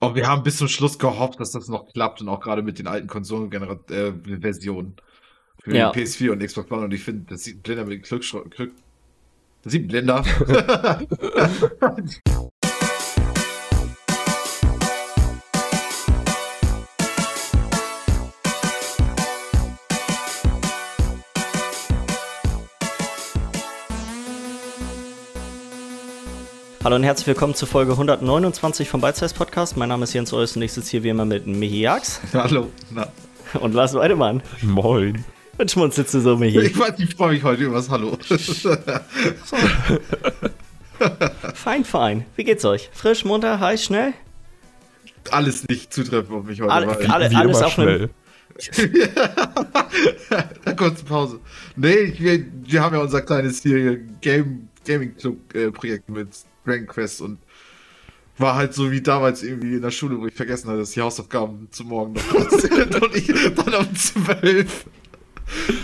Oh, wir haben bis zum Schluss gehofft, dass das noch klappt und auch gerade mit den alten Konsolenversionen äh, für Ja. PS4 und Xbox One und ich finde, das sieht ein Blinder mit Glück, Glück das sieht ein Hallo und herzlich willkommen zur Folge 129 vom Size Podcast. Mein Name ist Jens Eus und ich sitze hier wie immer mit Michi Jax Hallo. Na. und Lars Weidemann. Moin. Und schmunzelst du so, Michi? Ich weiß, ich freue mich heute über das Hallo. Fein, fein. Wie geht's euch? Frisch, munter, heiß, schnell? Alles nicht zutreffen auf mich heute. Alle- alle- Wie alles immer auf einem- schnell. Kurze Pause. Nee, ich, wir, wir haben ja unser kleines hier Game, Gaming Club äh, Projekt mit Dragon Quest und war halt so wie damals irgendwie in der Schule, wo ich vergessen hatte, dass die Hausaufgaben zum Morgen noch sind und ich dann um 12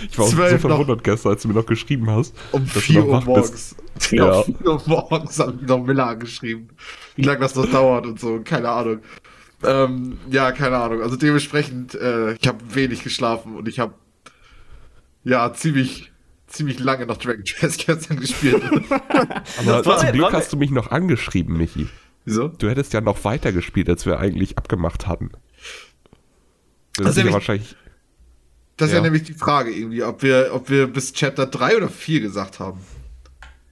Ich war auch so Zwölf noch. verwundert gestern, als du mir noch geschrieben hast. um dass du 4 noch Uhr morgens. bist. Ja. Um 4 Uhr morgens haben die noch Miller angeschrieben. Wie lange das noch dauert und so, keine Ahnung. Ähm, ja, keine Ahnung. Also dementsprechend, äh, ich habe wenig geschlafen und ich habe ja ziemlich, ziemlich lange noch Dragon Quest gestern gespielt. Aber war- zum Glück hast du mich noch angeschrieben, Michi. Wieso? Du hättest ja noch weiter gespielt, als wir eigentlich abgemacht hatten. Das Also ist ja nämlich- wahrscheinlich. Das ist ja Ja. nämlich die Frage irgendwie, ob wir, ob wir bis Chapter 3 oder 4 gesagt haben.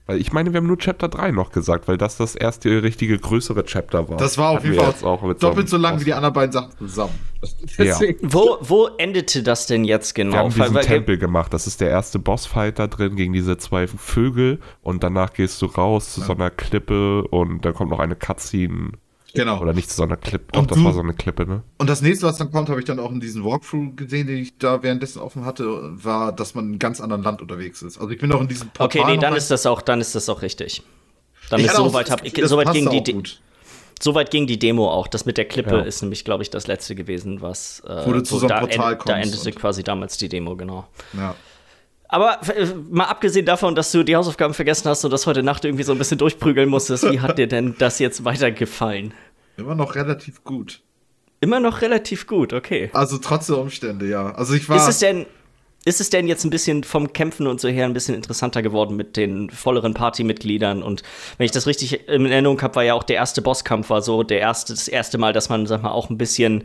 Weil ich meine, wir haben nur Chapter 3 noch gesagt, weil das das erste richtige größere Chapter war. Das war auf jeden wir Fall auch mit doppelt so lang wie die anderen beiden Sachen zusammen. Ja. Wo, wo endete das denn jetzt Wir genau? haben diesen Weil- Tempel gemacht. Das ist der erste Bossfight da drin gegen diese zwei Vögel. Und danach gehst du raus zu so einer Klippe und dann kommt noch eine Cutscene. Genau. Oder nicht zu so einer Klippe. Doch, das du- war so eine Klippe, ne? Und das nächste, was dann kommt, habe ich dann auch in diesem Walkthrough gesehen, den ich da währenddessen offen hatte, war, dass man in einem ganz anderen Land unterwegs ist. Also ich bin noch in diesem Portal. Okay, nee, dann ist das auch, dann ist das auch richtig. Dann Ich ist auch soweit hab ich, soweit ging die, auch De- gut. soweit ging die Demo auch. Das mit der Klippe Ja. ist nämlich, glaube ich, das letzte gewesen, was äh, Wo du zu so einem Portal end, da kommst endete und- quasi damals die Demo, genau. Ja. Aber äh, mal abgesehen davon, dass du die Hausaufgaben vergessen hast und das heute Nacht irgendwie so ein bisschen durchprügeln musstest, wie hat dir denn das jetzt weitergefallen? Immer noch relativ gut. Immer noch relativ gut, okay. Also trotz der Umstände, ja. Also ich war. Ist es denn, ist es denn jetzt ein bisschen vom Kämpfen und so her ein bisschen interessanter geworden mit den volleren Partymitgliedern? Und wenn ich das richtig in Erinnerung habe, war ja auch der erste Bosskampf war so der erste, das erste Mal, dass man, sag mal, auch ein bisschen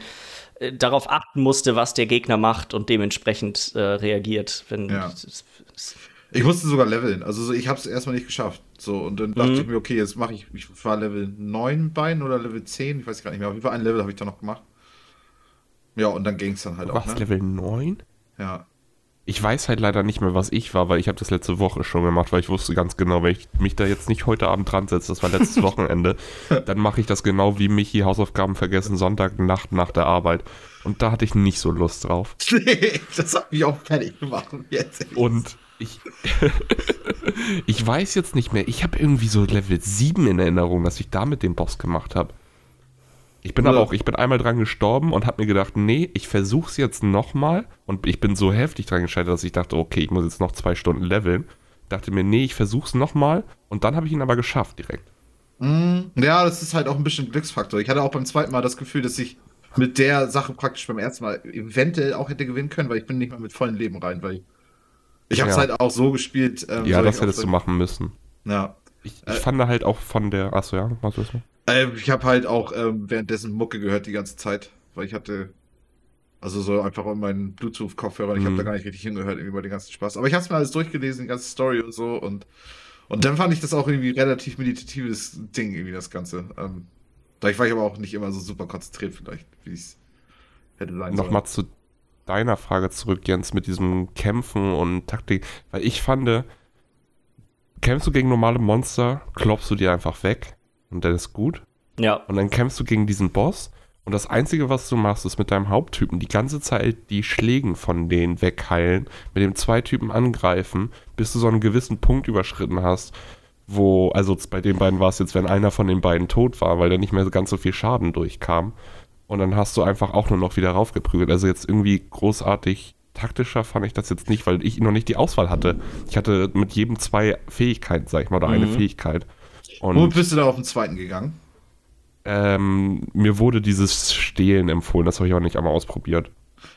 äh, darauf achten musste, was der Gegner macht und dementsprechend äh, reagiert. Wenn, Ja. Ich musste sogar leveln. Also so, ich habe es erstmal nicht geschafft. So, und dann dachte Mhm. ich mir, okay, jetzt mache ich, ich war Level 9 Bein oder Level 10, ich weiß gar nicht mehr. Auf jeden Fall ein Level habe ich da noch gemacht. Ja, und dann ging es dann halt Du auch. warst Ne? Level 9? Ja. Ich weiß halt leider nicht mehr, was ich war, weil ich habe das letzte Woche schon gemacht, weil ich wusste ganz genau, wenn ich mich da jetzt nicht heute Abend dran setze, das war letztes Wochenende, dann mache ich das genau wie Michi Hausaufgaben vergessen, Sonntagnacht nach der Arbeit. Und da hatte ich nicht so Lust drauf. Nee, das hat mich auch fertig gemacht jetzt. Und ich, ich weiß jetzt nicht mehr, ich habe irgendwie so Level 7 in Erinnerung, dass ich damit den Boss gemacht habe. Ich bin Ja. aber auch, ich bin einmal dran gestorben und habe mir gedacht, nee, ich versuch's jetzt nochmal. Und ich bin so heftig dran gescheitert, dass ich dachte, okay, ich muss jetzt noch zwei Stunden leveln. Dachte mir, nee, ich versuch's nochmal. Und dann habe ich ihn aber geschafft direkt. Mm, Ja, das ist halt auch ein bisschen Glücksfaktor. Ich hatte auch beim zweiten Mal das Gefühl, dass ich mit der Sache praktisch beim ersten Mal eventuell auch hätte gewinnen können, weil ich bin nicht mehr mit vollen Leben rein, weil ich, ich habe es Ja. halt auch so gespielt. ähm, ja, das hättest du machen müssen. Ja. Ich, ich fand halt auch von der, achso, ja, was ist das? Ähm, ich habe halt auch ähm, währenddessen Mucke gehört die ganze Zeit, weil ich hatte also so einfach in meinen Bluetooth-Kopfhörern, ich habe Mhm. da gar nicht richtig hingehört irgendwie bei den ganzen Spaß. Aber ich habe es mir alles durchgelesen, die ganze Story und so und und dann fand ich das auch irgendwie relativ meditatives Ding irgendwie das Ganze. Ähm, vielleicht war ich aber auch nicht immer so super konzentriert vielleicht, wie es hätte sein sollen. Nochmal zu deiner Frage zurück, Jens, mit diesem Kämpfen und Taktik. Weil ich fand, kämpfst du gegen normale Monster, klopfst du die einfach weg und dann ist gut. Ja, Und dann kämpfst du gegen diesen Boss und das Einzige, was du machst, ist mit deinem Haupttypen die ganze Zeit die Schlägen von denen wegheilen, mit dem zwei Typen angreifen, bis du so einen gewissen Punkt überschritten hast, wo, also bei den beiden war es jetzt, wenn einer von den beiden tot war, weil da nicht mehr ganz so viel Schaden durchkam. Und dann hast du einfach auch nur noch wieder raufgeprügelt. Also jetzt irgendwie großartig taktischer fand ich das jetzt nicht, weil ich noch nicht die Auswahl hatte. Ich hatte mit jedem zwei Fähigkeiten, sag ich mal, oder eine Mhm. Fähigkeit. Wo Und bist du da auf den zweiten gegangen? ähm, mir wurde dieses Stehlen empfohlen, das habe ich auch nicht einmal ausprobiert.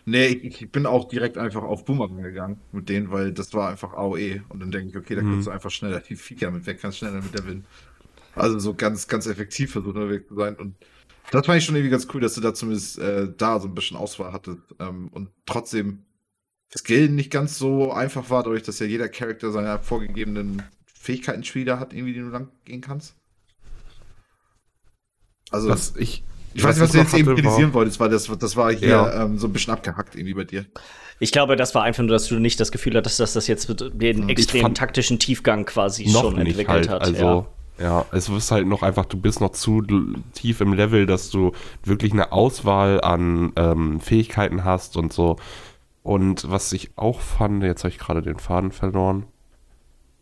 Nee, ich, ich bin auch direkt einfach auf Boomerang gegangen mit denen, weil das war einfach AOE. Und dann denke ich, okay, da Mhm. kannst du einfach schneller die Viecher mit weg, kannst schneller mit der Win. Also so ganz, ganz effektiv versuchen unterwegs zu sein. Und das fand ich schon irgendwie ganz cool, dass du da zumindest äh, da so ein bisschen Auswahl hattest. Ähm, und trotzdem das Skillen nicht ganz so einfach war, dadurch, dass ja jeder Charakter seine vorgegebenen Fähigkeiten wieder hat, irgendwie, die du lang gehen kannst. Also, Was ich, ich weiß nicht, was du jetzt eben kritisieren wolltest, weil das, das war hier Ja. ähm, so ein bisschen abgehackt irgendwie bei dir. Ich glaube, das war einfach nur, dass du nicht das Gefühl hattest, dass das jetzt den extremen taktischen Tiefgang quasi noch schon entwickelt halt. hat. Also, ja. es ist halt noch einfach, du bist noch zu tief im Level, dass du wirklich eine Auswahl an ähm, Fähigkeiten hast und so. Und was ich auch fand, jetzt habe ich gerade den Faden verloren.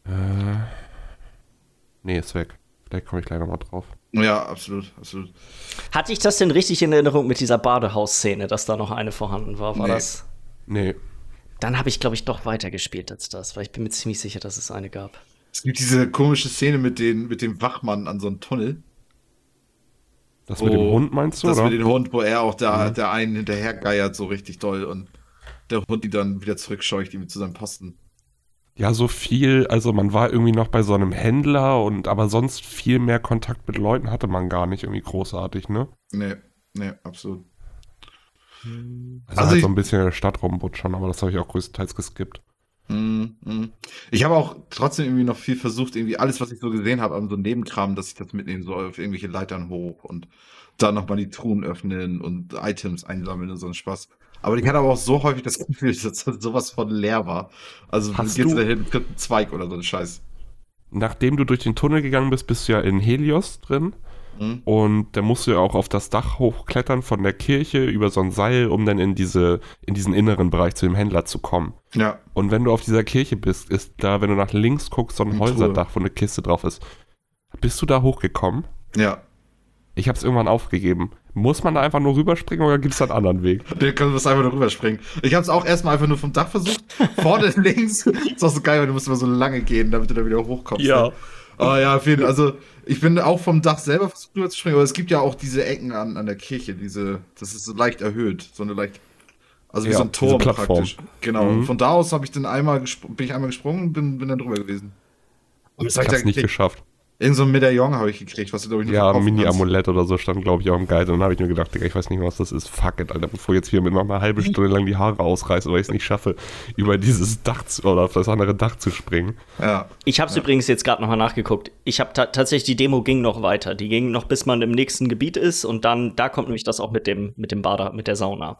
Äh, nee, ist weg. Vielleicht komme ich gleich nochmal drauf. Ja, absolut, absolut. Hatte ich das denn richtig in Erinnerung mit dieser Badehaus-Szene, dass da noch eine vorhanden war? War Nee. das? Nee. Dann habe ich, glaube ich, doch weitergespielt als das, weil ich bin mir ziemlich sicher, dass es eine gab. Es gibt diese komische Szene mit, den, mit dem Wachmann an so einem Tunnel. Das mit dem Hund meinst du, Das oder? mit dem Hund, wo er auch da, der einen hinterhergeiert, so richtig doll und der Hund die dann wieder zurückscheucht, irgendwie zu seinem Posten. Ja, so viel, also man war irgendwie noch bei so einem Händler und aber sonst viel mehr Kontakt mit Leuten hatte man gar nicht irgendwie großartig, ne? Nee, nee, absolut. Also, Also halt so ein bisschen in der Stadt rumbutschern, aber das habe ich auch größtenteils geskippt. Mhm, mhm. Ich habe auch trotzdem irgendwie noch viel versucht, irgendwie alles, was ich so gesehen habe, an so Nebenkram, dass ich das mitnehmen soll, auf irgendwelche Leitern hoch und dann nochmal die Truhen öffnen und Items einsammeln und so ein Spaß. Aber ich hatte aber auch so häufig das Gefühl, dass das sowas von leer war. Also Hast geht's du- da hin, einen Zweig oder so ein Scheiß. Nachdem du durch den Tunnel gegangen bist, bist du ja in Helios drin Mhm. und da musst du ja auch auf das Dach hochklettern von der Kirche über so ein Seil, um dann in diese in diesen inneren Bereich zu dem Händler zu kommen. Ja, Und wenn du auf dieser Kirche bist, ist da, wenn du nach links guckst, so ein. Häuserdach, wo eine Kiste drauf ist. Bist du da hochgekommen? ja. Ich habe es irgendwann aufgegeben. Muss man da einfach nur rüberspringen oder gibt es da einen anderen Weg? Den können wir einfach nur rüberspringen. Ich habe es auch erstmal einfach nur vom Dach versucht. Vorne links. Ist auch so geil, weil du musst immer so lange gehen, damit du da wieder hochkommst. Ne? Ah ja, auf jeden Fall. Also, ich bin auch vom Dach selber versucht rüber zu springen, aber es gibt ja auch diese Ecken an, an der Kirche, diese, das ist so leicht erhöht, so eine leicht, also wie Ja, so ein Turm praktisch. Genau. Mhm. Und von da aus habe ich dann einmal bin ich einmal gesprungen und bin, bin dann drüber gewesen. Das Ich hab habe es nicht geschafft. Irgend so ein Medaillon habe ich gekriegt, was du glaube ich nicht Ja. Mini-Amulett oder so stand, glaube ich, auch im Guide. Und dann habe ich mir gedacht, Digga, ich weiß nicht mehr, was das ist. Fuck it, Alter. Bevor ich jetzt hier mit noch eine halbe Stunde lang die Haare ausreiße, weil ich es nicht schaffe, über dieses Dach zu, oder auf das andere Dach zu springen. Ja. Ich habe es übrigens jetzt gerade nochmal nachgeguckt. Ich habe ta tatsächlich, die Demo ging noch weiter. Die ging noch, bis man im nächsten Gebiet ist und dann, da kommt nämlich das auch mit dem, mit dem Bader, mit der Sauna.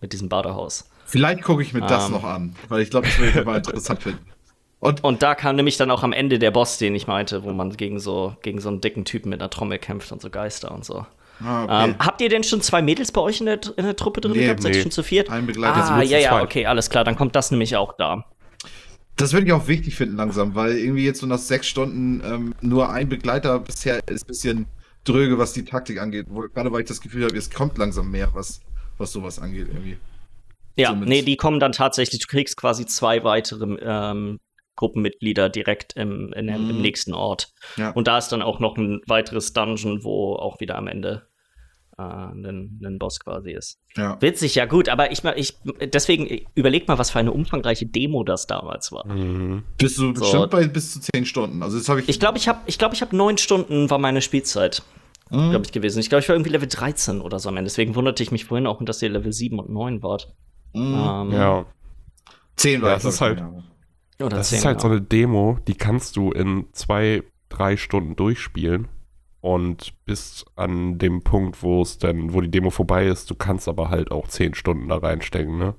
Mit diesem Badehaus. Vielleicht gucke ich mir das Ähm. noch an, weil ich glaube, das würde ich mal interessant finden. Und Und da kam nämlich dann auch am Ende der Boss, den ich meinte, wo man gegen so, gegen so einen dicken Typen mit einer Trommel kämpft und so Geister und so. ah, okay. Ähm, habt ihr denn schon zwei Mädels bei euch in der, in der Truppe drin Nee, gehabt? Seid ihr nee. schon zu viert? Ein Begleiter, Ah, ja, ja, okay, alles klar. Dann kommt das nämlich auch da. Das würde ich auch wichtig finden langsam, weil irgendwie jetzt so nach sechs Stunden ähm, nur ein Begleiter bisher ist ein bisschen dröge, was die Taktik angeht. Gerade weil ich das Gefühl habe, es kommt langsam mehr, was, was sowas angeht irgendwie. Ja, mit- nee, die kommen dann tatsächlich, du kriegst quasi zwei weitere ähm, Gruppenmitglieder direkt im, in, dem- im Mhm. nächsten Ort. Ja. Und da ist dann auch noch ein weiteres Dungeon, wo auch wieder am Ende äh, ein, ein Boss quasi ist. ja. Witzig, ja gut, aber ich, ich deswegen überleg mal, was für eine umfangreiche Demo das damals war. Mhm. Bist du So. bestimmt bei bis zu zehn Stunden. Also das habe ich. Ich glaube, ich habe ich glaub, ich hab neun Stunden war meine Spielzeit, Mhm. glaube ich, gewesen. Ich glaube, ich war irgendwie Level 13 oder so am Ende. Deswegen wunderte ich mich vorhin auch, dass ihr Level 7 und 9 wart. Mhm. Ähm, Ja. Zehn war Ja, das ist halt- ja. Oder Das 10, ist halt so genau. eine Demo, die kannst du in zwei, drei Stunden durchspielen und bis an dem Punkt, wo es dann, wo die Demo vorbei ist, du kannst aber halt auch zehn Stunden da reinstecken, ne?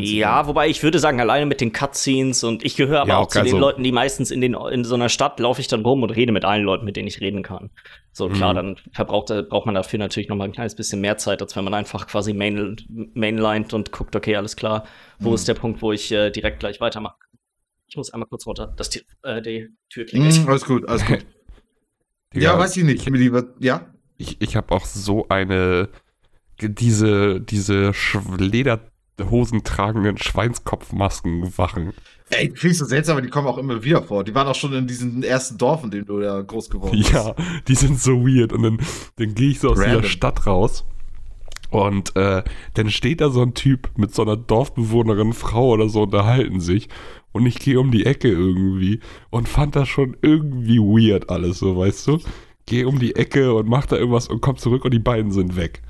Ja, wobei ich würde sagen, alleine mit den Cutscenes und ich gehöre aber Ja, auch auch zu den Leuten, die meistens in, den, in so einer Stadt laufe ich dann rum und rede mit allen Leuten, mit denen ich reden kann. So, klar, Mhm. dann verbraucht, braucht man dafür natürlich noch mal ein kleines bisschen mehr Zeit, als wenn man einfach quasi main, mainlined und guckt, okay, alles klar, wo Mhm. ist der Punkt, wo ich äh, direkt gleich weitermache. Ich muss einmal kurz runter, dass die, äh, die Tür klingelt. Mhm, alles gut, alles gut. Ja, weiß ich nicht, lieber. Ja? Ich, ich habe auch so eine, diese, diese Sch- hosentragenden Schweinskopfmasken wachen. Ey, ich so seltsam, aber die kommen auch immer wieder vor. Die waren auch schon in diesem ersten Dorf, in dem du ja groß geworden bist. Ja, die sind so weird. Und dann, dann gehe ich so aus Random. dieser Stadt raus. Und äh, dann steht da so ein Typ mit so einer Dorfbewohnerin, Frau oder so, unterhalten sich. Und ich gehe um die Ecke irgendwie und fand das schon irgendwie weird alles, so weißt du. Gehe um die Ecke und mach da irgendwas und komm zurück und die beiden sind weg.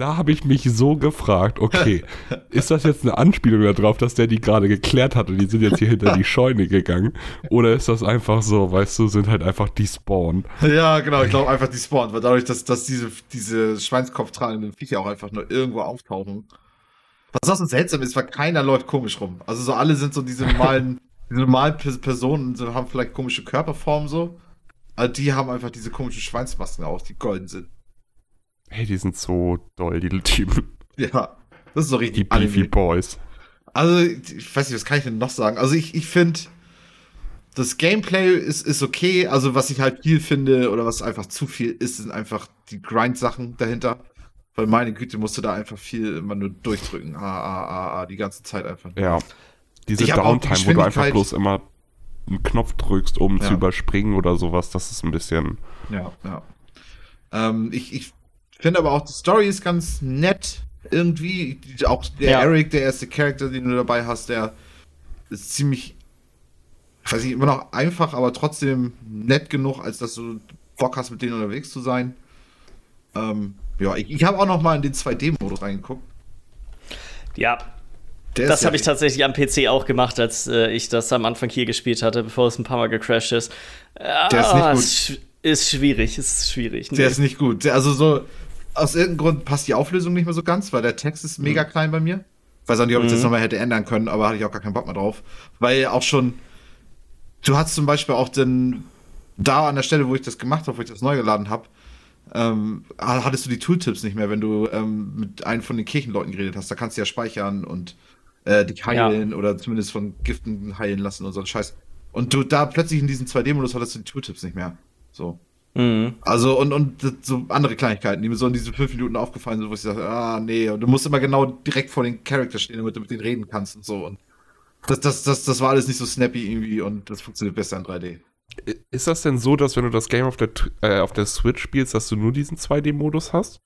Da habe ich mich so gefragt, okay, ist das jetzt eine Anspielung darauf, dass der die gerade geklärt hat und die sind jetzt hier hinter die Scheune gegangen? Oder ist das einfach so, weißt du, sind halt einfach die Spawn? Ja, genau, ich glaube einfach die spawnen, weil dadurch, dass, dass diese, diese Schweinskopf tragenden Viecher auch einfach nur irgendwo auftauchen. Was auch so seltsam ist, weil keiner läuft komisch rum. Also so alle sind so diese normalen, diese normalen Pers- Personen, so, haben vielleicht komische Körperformen so. Aber die haben einfach diese komischen Schweinsmasken auch, die golden sind. Hey, die sind so doll, die Typen. Ja, das ist so Die richtig Beefy Anime. Boys. Also, ich weiß nicht, was kann ich denn noch sagen? Also, ich, ich finde, das Gameplay ist, ist okay. Also, was ich halt viel finde oder was einfach zu viel ist, sind einfach die Grind-Sachen dahinter. Weil meine Güte, musst du da einfach viel immer nur durchdrücken. Ah, ah, ah, ah, die ganze Zeit einfach. Ja. Diese Ich auch die Downtime, wo du einfach bloß immer einen Knopf drückst, um Ja. zu überspringen oder sowas, das ist ein bisschen. Ja, ja. Ähm, ich ich finde aber auch, die Story ist ganz nett irgendwie. Auch der Ja. Eric, der erste Charakter, den du dabei hast, der ist ziemlich, ich weiß nicht, immer noch einfach, aber trotzdem nett genug, als dass du Bock hast, mit denen unterwegs zu sein. Ähm, ja, ich, ich habe auch noch mal in den 2D-Modus reingeguckt. Ja, Der das habe ich tatsächlich am PC auch gemacht, als äh, ich das am Anfang hier gespielt hatte, bevor es ein paar Mal gecrashed ist. Der ist nicht Ah, gut. Ist, sch- ist schwierig, ist schwierig. Der Nee. ist nicht gut. Der, also so, aus irgendeinem Grund passt die Auflösung nicht mehr so ganz, weil der Text ist mega klein bei mir. Weiß auch nicht, ob ich das Mhm. nochmal hätte ändern können, aber hatte ich auch gar keinen Bock mehr drauf. Weil auch schon, du hast zum Beispiel auch den, da an der Stelle, wo ich das gemacht habe, wo ich das neu geladen habe, ähm, hattest du die Tooltips nicht mehr, wenn du ähm, mit einem von den Kirchenleuten geredet hast. Da kannst du ja speichern und äh, dich heilen oder zumindest von Giften heilen lassen und so ein Scheiß. Und du da plötzlich in diesem 2D-Modus hattest du die Tooltips nicht mehr. So. Mhm. Also und, und so andere Kleinigkeiten, die mir so in diesen fünf Minuten aufgefallen sind, wo ich sage, ah nee, und du musst immer genau direkt vor den Charakter stehen, damit du mit denen reden kannst und so. Und das, das, das, das war alles nicht so snappy irgendwie und das funktioniert besser in 3D. Ist das denn so, dass wenn du das Game auf der, äh, auf der Switch spielst, dass du nur diesen 2D-Modus hast?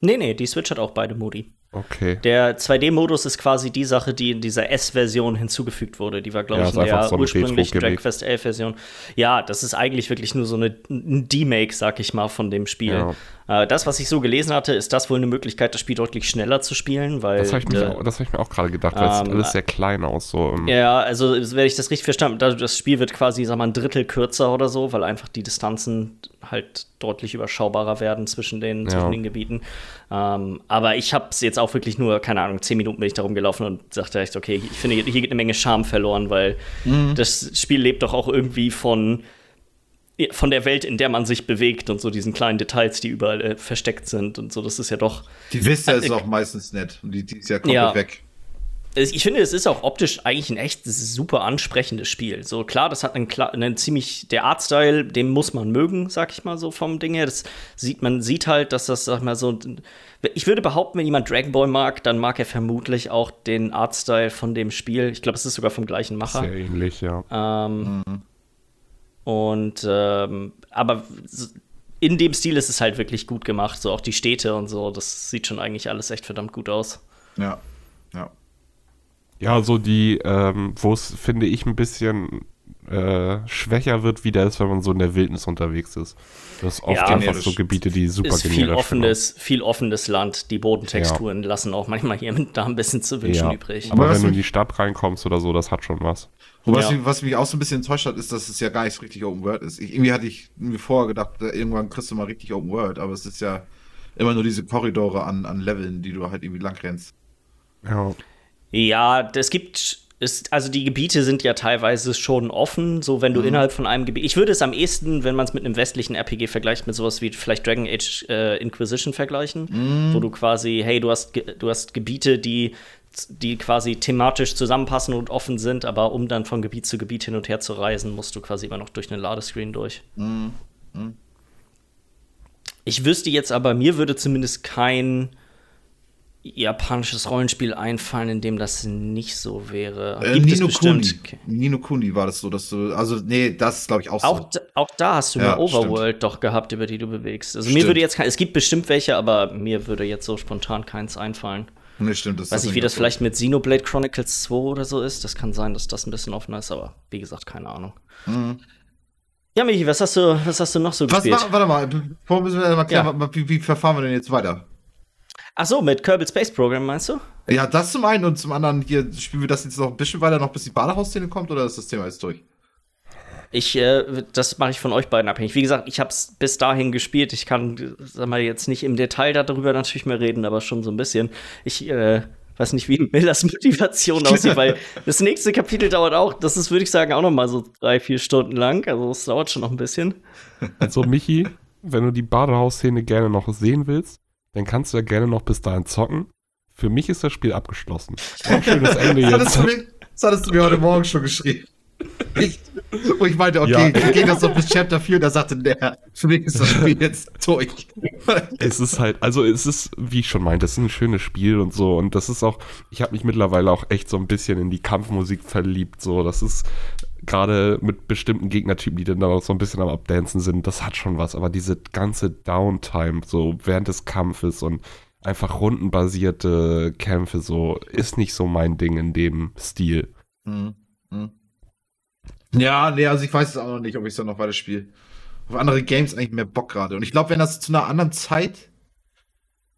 Nee, nee, die Switch hat auch beide Modi. Okay. Der 2D-Modus ist quasi die Sache, die in dieser S-Version hinzugefügt wurde. Die war, glaube Ja, ich, in der so ursprünglichen. Dragon Quest 11-Version. Ja, das ist eigentlich wirklich nur so eine, ein D-Make, sag ich mal, von dem Spiel. Äh, das, was ich so gelesen hatte, ist das wohl eine Möglichkeit, das Spiel deutlich schneller zu spielen, weil. Das habe ich, äh, hab ich mir auch gerade gedacht, weil es sieht ähm, alles sehr klein aus. So Ja, also wenn ich das richtig verstanden habe, das Spiel wird quasi, sag mal, ein Drittel kürzer oder so, weil einfach die Distanzen halt deutlich überschaubarer werden zwischen den, zwischen Ja. den Gebieten. Ähm, aber ich habe es jetzt auch wirklich nur, keine Ahnung, zehn Minuten bin ich darum gelaufen und sagte echt, okay, ich finde, hier geht eine Menge Charme verloren, weil das Spiel lebt doch auch irgendwie von von der Welt, in der man sich bewegt und so diesen kleinen Details, die überall äh, versteckt sind und so. Das ist ja doch Die Vista Äh, ist auch meistens nett und die, die ist ja komplett Ja. weg. Ich finde, es ist auch optisch eigentlich ein echt super ansprechendes Spiel. So klar, das hat einen, einen ziemlich der Artstyle, den muss man mögen, sag ich mal so vom Ding her. Das sieht man sieht halt, dass das sag ich mal so. Ich würde behaupten, wenn jemand Dragon Ball mag, dann mag er vermutlich auch den Artstyle von dem Spiel. Ich glaube, es ist sogar vom gleichen Macher. Sehr ähnlich, ja. Ähm, Und ähm, aber in dem Stil ist es halt wirklich gut gemacht. So auch die Städte und so. Das sieht schon eigentlich alles echt verdammt gut aus. Ja. Ja. Ja, so die, ähm, wo es, finde ich, ein bisschen äh, schwächer wird, wie der ist, wenn man so in der Wildnis unterwegs ist. Du hast oft Ja, einfach so Gebiete, die super ist viel offenes, viel offenes Land. Die Bodentexturen lassen auch manchmal hier und da ein bisschen zu sind. wünschen Ja. übrig. Aber Aber was wenn du in die Stadt reinkommst oder so, das hat schon was. Wobei Ja. was, mich, was mich auch so ein bisschen enttäuscht hat, ist, dass es ja gar nicht so richtig Open World ist. Ich, irgendwie hatte ich mir vorher gedacht, irgendwann kriegst du mal richtig Open World, aber es ist ja immer nur diese Korridore an, an Leveln, die du halt irgendwie lang rennst. Ja. Ja, es gibt. Ist, also die Gebiete sind ja teilweise schon offen, so wenn du Mhm. innerhalb von einem Gebiet. Ich würde es am ehesten, wenn man es mit einem westlichen RPG vergleicht, mit sowas wie vielleicht Dragon Age äh, Inquisition vergleichen, Mhm. wo du quasi, hey, du hast, du hast Gebiete, die, die quasi thematisch zusammenpassen und offen sind, aber um dann von Gebiet zu Gebiet hin und her zu reisen, musst du quasi immer noch durch einen Ladescreen durch. Mhm. Ich wüsste jetzt aber, mir würde zumindest kein japanisches Rollenspiel einfallen, in dem das nicht so wäre. Äh, Nino Kuni. bestimmt. Nino Kuni war das so, dass du. Also, nee, das ist, glaube ich, auch so. Auch, d- auch da hast du Ja, eine Overworld doch gehabt, über die du bewegst. Also mir Stimmt. würde jetzt kein, es gibt bestimmt welche, aber mir würde jetzt so spontan keins einfallen. Nee, stimmt. Das Weiß nicht, wie das so. vielleicht mit Xenoblade Chronicles 2 oder so ist. Das kann sein, dass das ein bisschen offener ist, aber wie gesagt, keine Ahnung. Mhm. Ja, Michi, was hast du, was hast du noch so Was gespielt? war, warte mal, bevor müssen wir mal klären, Ja. wie, wie verfahren wir denn jetzt weiter? Ach so, mit Kerbal Space Program meinst du? Ja, das zum einen und zum anderen hier spielen wir das jetzt noch ein bisschen weiter, noch bis die Badehausszene kommt oder ist das Thema jetzt durch? Ich, äh, das mache ich von euch beiden abhängig. Wie gesagt, ich habe es bis dahin gespielt. Ich kann, sag mal, jetzt nicht im Detail darüber natürlich mehr reden, aber schon so ein bisschen. Ich äh, weiß nicht, wie Millers Motivation aussieht, weil das nächste Kapitel dauert auch, das ist, würde ich sagen, auch noch mal so drei, vier Stunden lang. Also es dauert schon noch ein bisschen. Also, Michi, wenn du die Badehausszene gerne noch sehen willst, dann kannst du ja gerne noch bis dahin zocken. Für mich ist das Spiel abgeschlossen. Ein schönes Ende Das hattest, jetzt. du mir, das hattest du mir heute Morgen schon geschrieben. Ich, wo ich meinte, okay, Ja. gehe das noch bis Chapter 4 und da sagte der, für mich ist das Spiel jetzt durch. Es ist halt, also es ist, wie ich schon meinte, es ist ein schönes Spiel und so. Und das ist auch, ich habe mich mittlerweile auch echt so ein bisschen in die Kampfmusik verliebt. So, das ist gerade mit bestimmten Gegnertypen, die dann auch so ein bisschen am Abdancen sind, das hat schon was. Aber diese ganze Downtime, so während des Kampfes und einfach rundenbasierte Kämpfe, so, ist nicht so mein Ding in dem Stil. Mhm. Mhm. Ja, nee, also ich weiß es auch noch nicht, ob ich es dann noch weiter spiele. Auf andere Games eigentlich mehr Bock gerade. Und ich glaube, wenn das zu einer anderen Zeit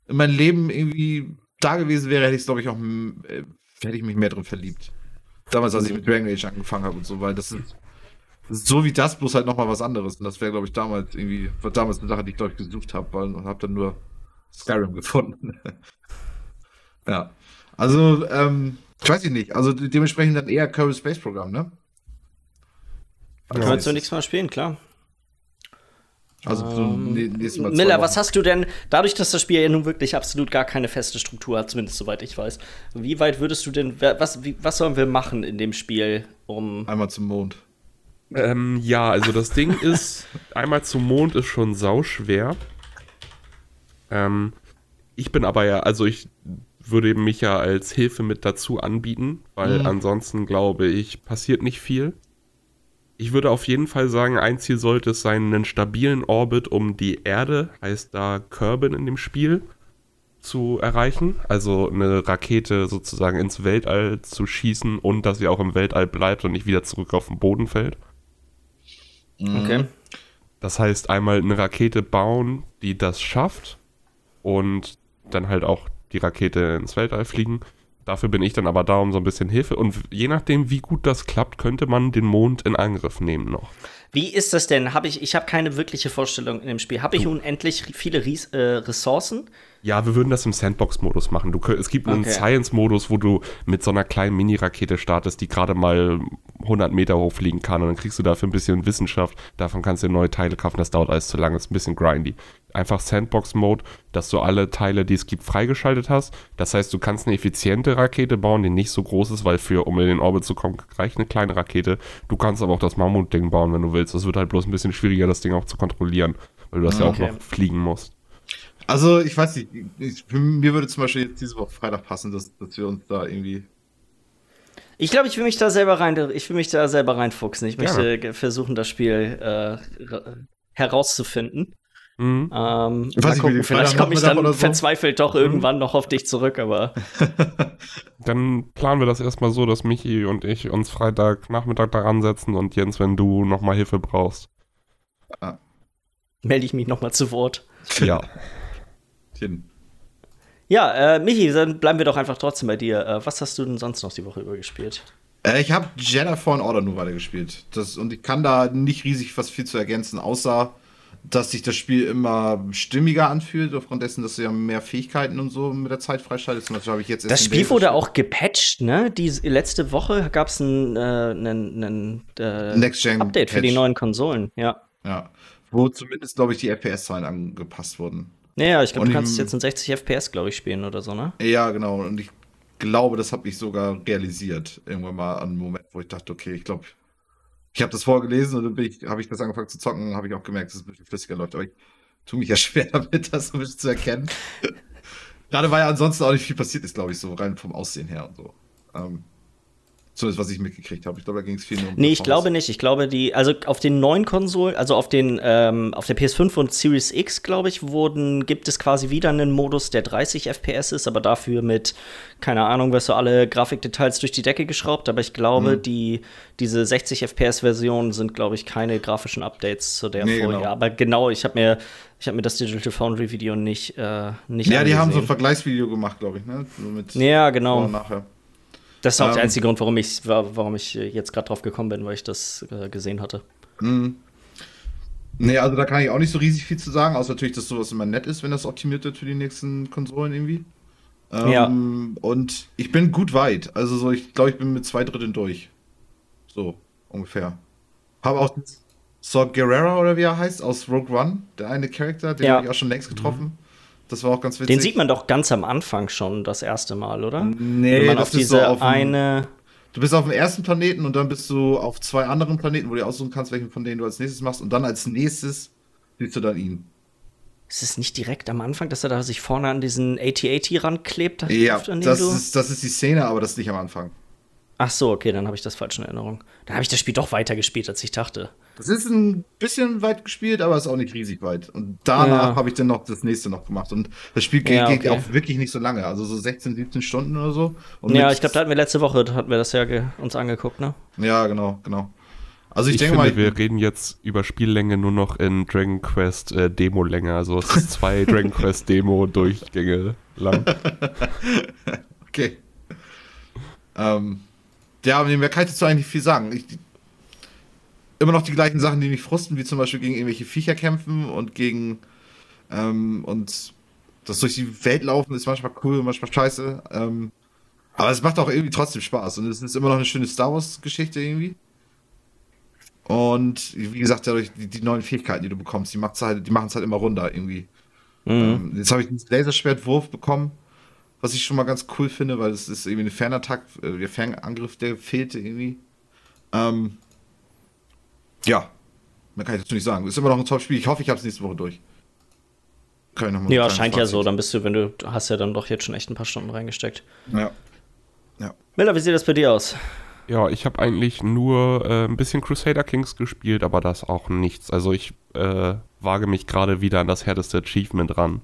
in meinem Leben irgendwie da gewesen wäre, hätte ich es, glaube ich, auch, äh, hätte ich mich mehr drin verliebt. Damals, als ich mit Dragon Age angefangen habe und so, weil das ist so wie das, bloß halt nochmal was anderes. Und das wäre, glaube ich, damals irgendwie, war damals eine Sache, die ich, glaube ich, gesucht habe, weil und habe dann nur Skyrim gefunden. ja. Also, ähm, ich weiß ich nicht. Also de- dementsprechend dann eher Kerbal Space Program, ne? Können wir zu nächstes Mal spielen, klar. Also so Ähm, nä- nächstes Mal Miller, was hast du denn, dadurch, dass das Spiel ja nun wirklich absolut gar keine feste Struktur hat, zumindest soweit ich weiß, wie weit würdest du denn, was, wie, was sollen wir machen in dem Spiel, um. Einmal zum Mond. Ähm, ja, also das Ding ist, einmal zum Mond ist schon sauschwer. Ähm, ich bin aber ja, also ich würde mich ja als Hilfe mit dazu anbieten, weil Mhm. ansonsten glaube ich, passiert nicht viel. Ich würde auf jeden Fall sagen, ein Ziel sollte es sein, einen stabilen Orbit um die Erde, heißt da Kerbin in dem Spiel, zu erreichen. Also eine Rakete sozusagen ins Weltall zu schießen und dass sie auch im Weltall bleibt und nicht wieder zurück auf den Boden fällt. Okay. Das heißt, einmal eine Rakete bauen, die das schafft und dann halt auch die Rakete ins Weltall fliegen. Dafür bin ich dann aber da um so ein bisschen Hilfe. Und je nachdem, wie gut das klappt, könnte man den Mond in Angriff nehmen noch. Wie ist das denn? Hab ich ich habe keine wirkliche Vorstellung in dem Spiel. Habe ich unendlich viele Ries äh, Ressourcen? Ja, wir würden das im Sandbox-Modus machen. Du, es gibt einen Okay. Science-Modus, wo du mit so einer kleinen Mini-Rakete startest, die gerade mal 100 Meter hochfliegen kann. Und dann kriegst du dafür ein bisschen Wissenschaft. Davon kannst du neue Teile kaufen. Das dauert alles zu lange. Ist ein bisschen grindy. Einfach Sandbox-Mode, dass du alle Teile, die es gibt, freigeschaltet hast. Das heißt, du kannst eine effiziente Rakete bauen, die nicht so groß ist, weil für, um in den Orbit zu kommen, reicht eine kleine Rakete. Du kannst aber auch das Mammut-Ding bauen, wenn du willst. Es wird halt bloß ein bisschen schwieriger, das Ding auch zu kontrollieren, weil du das ja auch Okay. noch fliegen musst. Also, ich weiß nicht, ich, mir würde zum Beispiel jetzt diese Woche Freitag passen, dass, dass wir uns da irgendwie. Ich glaube, ich will mich da selber rein, ich will mich da selber reinfuchsen. Ich möchte ge- versuchen, das Spiel äh, ra- herauszufinden. Mhm. Ähm, weiß gucken, vielleicht komme ich dann so. verzweifelt doch irgendwann noch auf dich zurück, aber Dann planen wir das erstmal so, dass Michi und ich uns Freitagnachmittag daran setzen und Jens, wenn du nochmal Hilfe brauchst. melde ich mich noch mal zu Wort. Ja. Hin. Ja, äh, Michi, dann bleiben wir doch einfach trotzdem bei dir. Äh, was hast du denn sonst noch die Woche über gespielt? Äh, ich habe Jedi Fallen Order nur weitergespielt. Das, und ich kann da nicht riesig was viel zu ergänzen, außer dass sich das Spiel immer stimmiger anfühlt, aufgrund dessen, dass du ja mehr Fähigkeiten und so mit der Zeit freischaltest. Das Das Spiel wurde auch gepatcht, ne? Die letzte Woche gab es ein, äh, ein, ein äh, Update für die neuen Konsolen, ja. Ja. Wo zumindest, glaube ich, die FPS-Zahlen angepasst wurden. Naja, ich glaube, Und du kannst jetzt in 60 FPS, glaube ich, spielen oder so, ne? Ja, genau. Und ich glaube, das habe ich sogar realisiert. Irgendwann mal an einem Moment, wo ich dachte, okay, ich glaube, ich habe das vorgelesen und dann habe ich das angefangen zu zocken, habe ich auch gemerkt, dass es ein bisschen flüssiger läuft. Aber ich tue mich ja schwer damit, das so ein bisschen zu erkennen. Gerade weil ja ansonsten auch nicht viel passiert ist, glaube ich, so rein vom Aussehen her und so. Ähm, Zumindest was ich mitgekriegt habe. Ich glaube, da ging es viel nur um Nee, ich glaube nicht. Ich glaube, die, also auf den neuen Konsolen, also auf den, ähm, auf der PS5 und Series X, glaube ich, wurden, gibt es quasi wieder einen Modus, der 30 FPS ist, aber dafür mit, keine Ahnung, was so alle Grafikdetails durch die Decke geschraubt. Aber ich glaube, mhm. die, diese 60 FPS-Versionen sind, glaube ich, keine grafischen Updates zu der nee, vorher. Genau. Aber genau, ich habe mir, ich habe mir das Digital Foundry Video nicht, äh, nicht Ja, die haben so ein Vergleichsvideo gemacht, glaube ich, ne? So ja, genau. nachher. Das ist auch ähm, der einzige Grund, warum ich, warum ich jetzt gerade drauf gekommen bin, weil ich das äh, gesehen hatte. Mhm. Nee, also da kann ich auch nicht so riesig viel zu sagen, außer natürlich, dass sowas immer nett ist, wenn das optimiert wird für die nächsten Konsolen irgendwie. Ähm, ja. Und ich bin gut weit. Also so, ich glaube, ich bin mit zwei Dritteln durch. So, ungefähr. Habe auch Saw Guerrera oder wie er heißt, aus Rogue One, der eine Charakter, den ja. habe ich auch schon längst getroffen. Das war auch ganz witzig. Den sieht man doch ganz am Anfang schon das erste Mal, oder? Nee, Wenn man auf diese so auf eine. Du bist auf dem ersten Planeten und dann bist du auf zwei anderen Planeten, wo du aussuchen kannst, welchen von denen du als nächstes machst. Und dann als nächstes siehst du dann ihn. Ist es nicht direkt am Anfang, dass er da sich vorne an diesen AT-AT ranklebt? Ja, das ist, das ist die Szene, aber das ist nicht am Anfang. Ach so, okay, dann habe ich das falsch in Erinnerung. Dann habe ich das Spiel doch weiter gespielt, als ich dachte. Das ist ein bisschen weit gespielt, aber ist auch nicht riesig weit. Und danach ja. habe ich dann noch das nächste noch gemacht. Und das Spiel ja, geht, okay. auch wirklich nicht so lange, also so 16, 17 Stunden oder so. Und ja, ich glaube, da hatten wir letzte Woche hatten wir das ja uns angeguckt, ne? Ja, genau, genau. Also ich, ich denke finde, mal, wir reden jetzt über Spiellänge nur noch in Dragon Quest äh, Demo-Länge. Also es ist zwei Dragon Quest Demo-Durchgänge lang. okay. Ähm, ja, mehr kann ich dazu eigentlich viel sagen. Ich, immer noch die gleichen Sachen, die mich frusten, wie zum Beispiel gegen irgendwelche Viecher kämpfen und gegen ähm, und das durch die Welt laufen ist manchmal cool, manchmal scheiße. Ähm, aber es macht auch irgendwie trotzdem Spaß und es ist immer noch eine schöne Star Wars-Geschichte irgendwie. Und wie gesagt, dadurch die, die neuen Fähigkeiten, die du bekommst, die, halt, die machen es halt immer runter irgendwie. Mhm. Ähm, jetzt habe ich einen Laserschwertwurf bekommen, was ich schon mal ganz cool finde, weil es ist irgendwie ein Fernattack, äh, der Fernangriff, der fehlte irgendwie. Ähm, ja, mehr kann ich dazu nicht sagen. Ist immer noch ein Top-Spiel. Ich hoffe, ich habe es nächste Woche durch. ja, scheint ja so. Dann bist du, wenn du hast ja dann doch jetzt schon echt ein paar Stunden reingesteckt. Ja. ja. Miller, wie sieht das bei dir aus? Ja, ich habe eigentlich nur äh, ein bisschen Crusader Kings gespielt, aber das auch nichts. Also ich äh, wage mich gerade wieder an das härteste Achievement ran.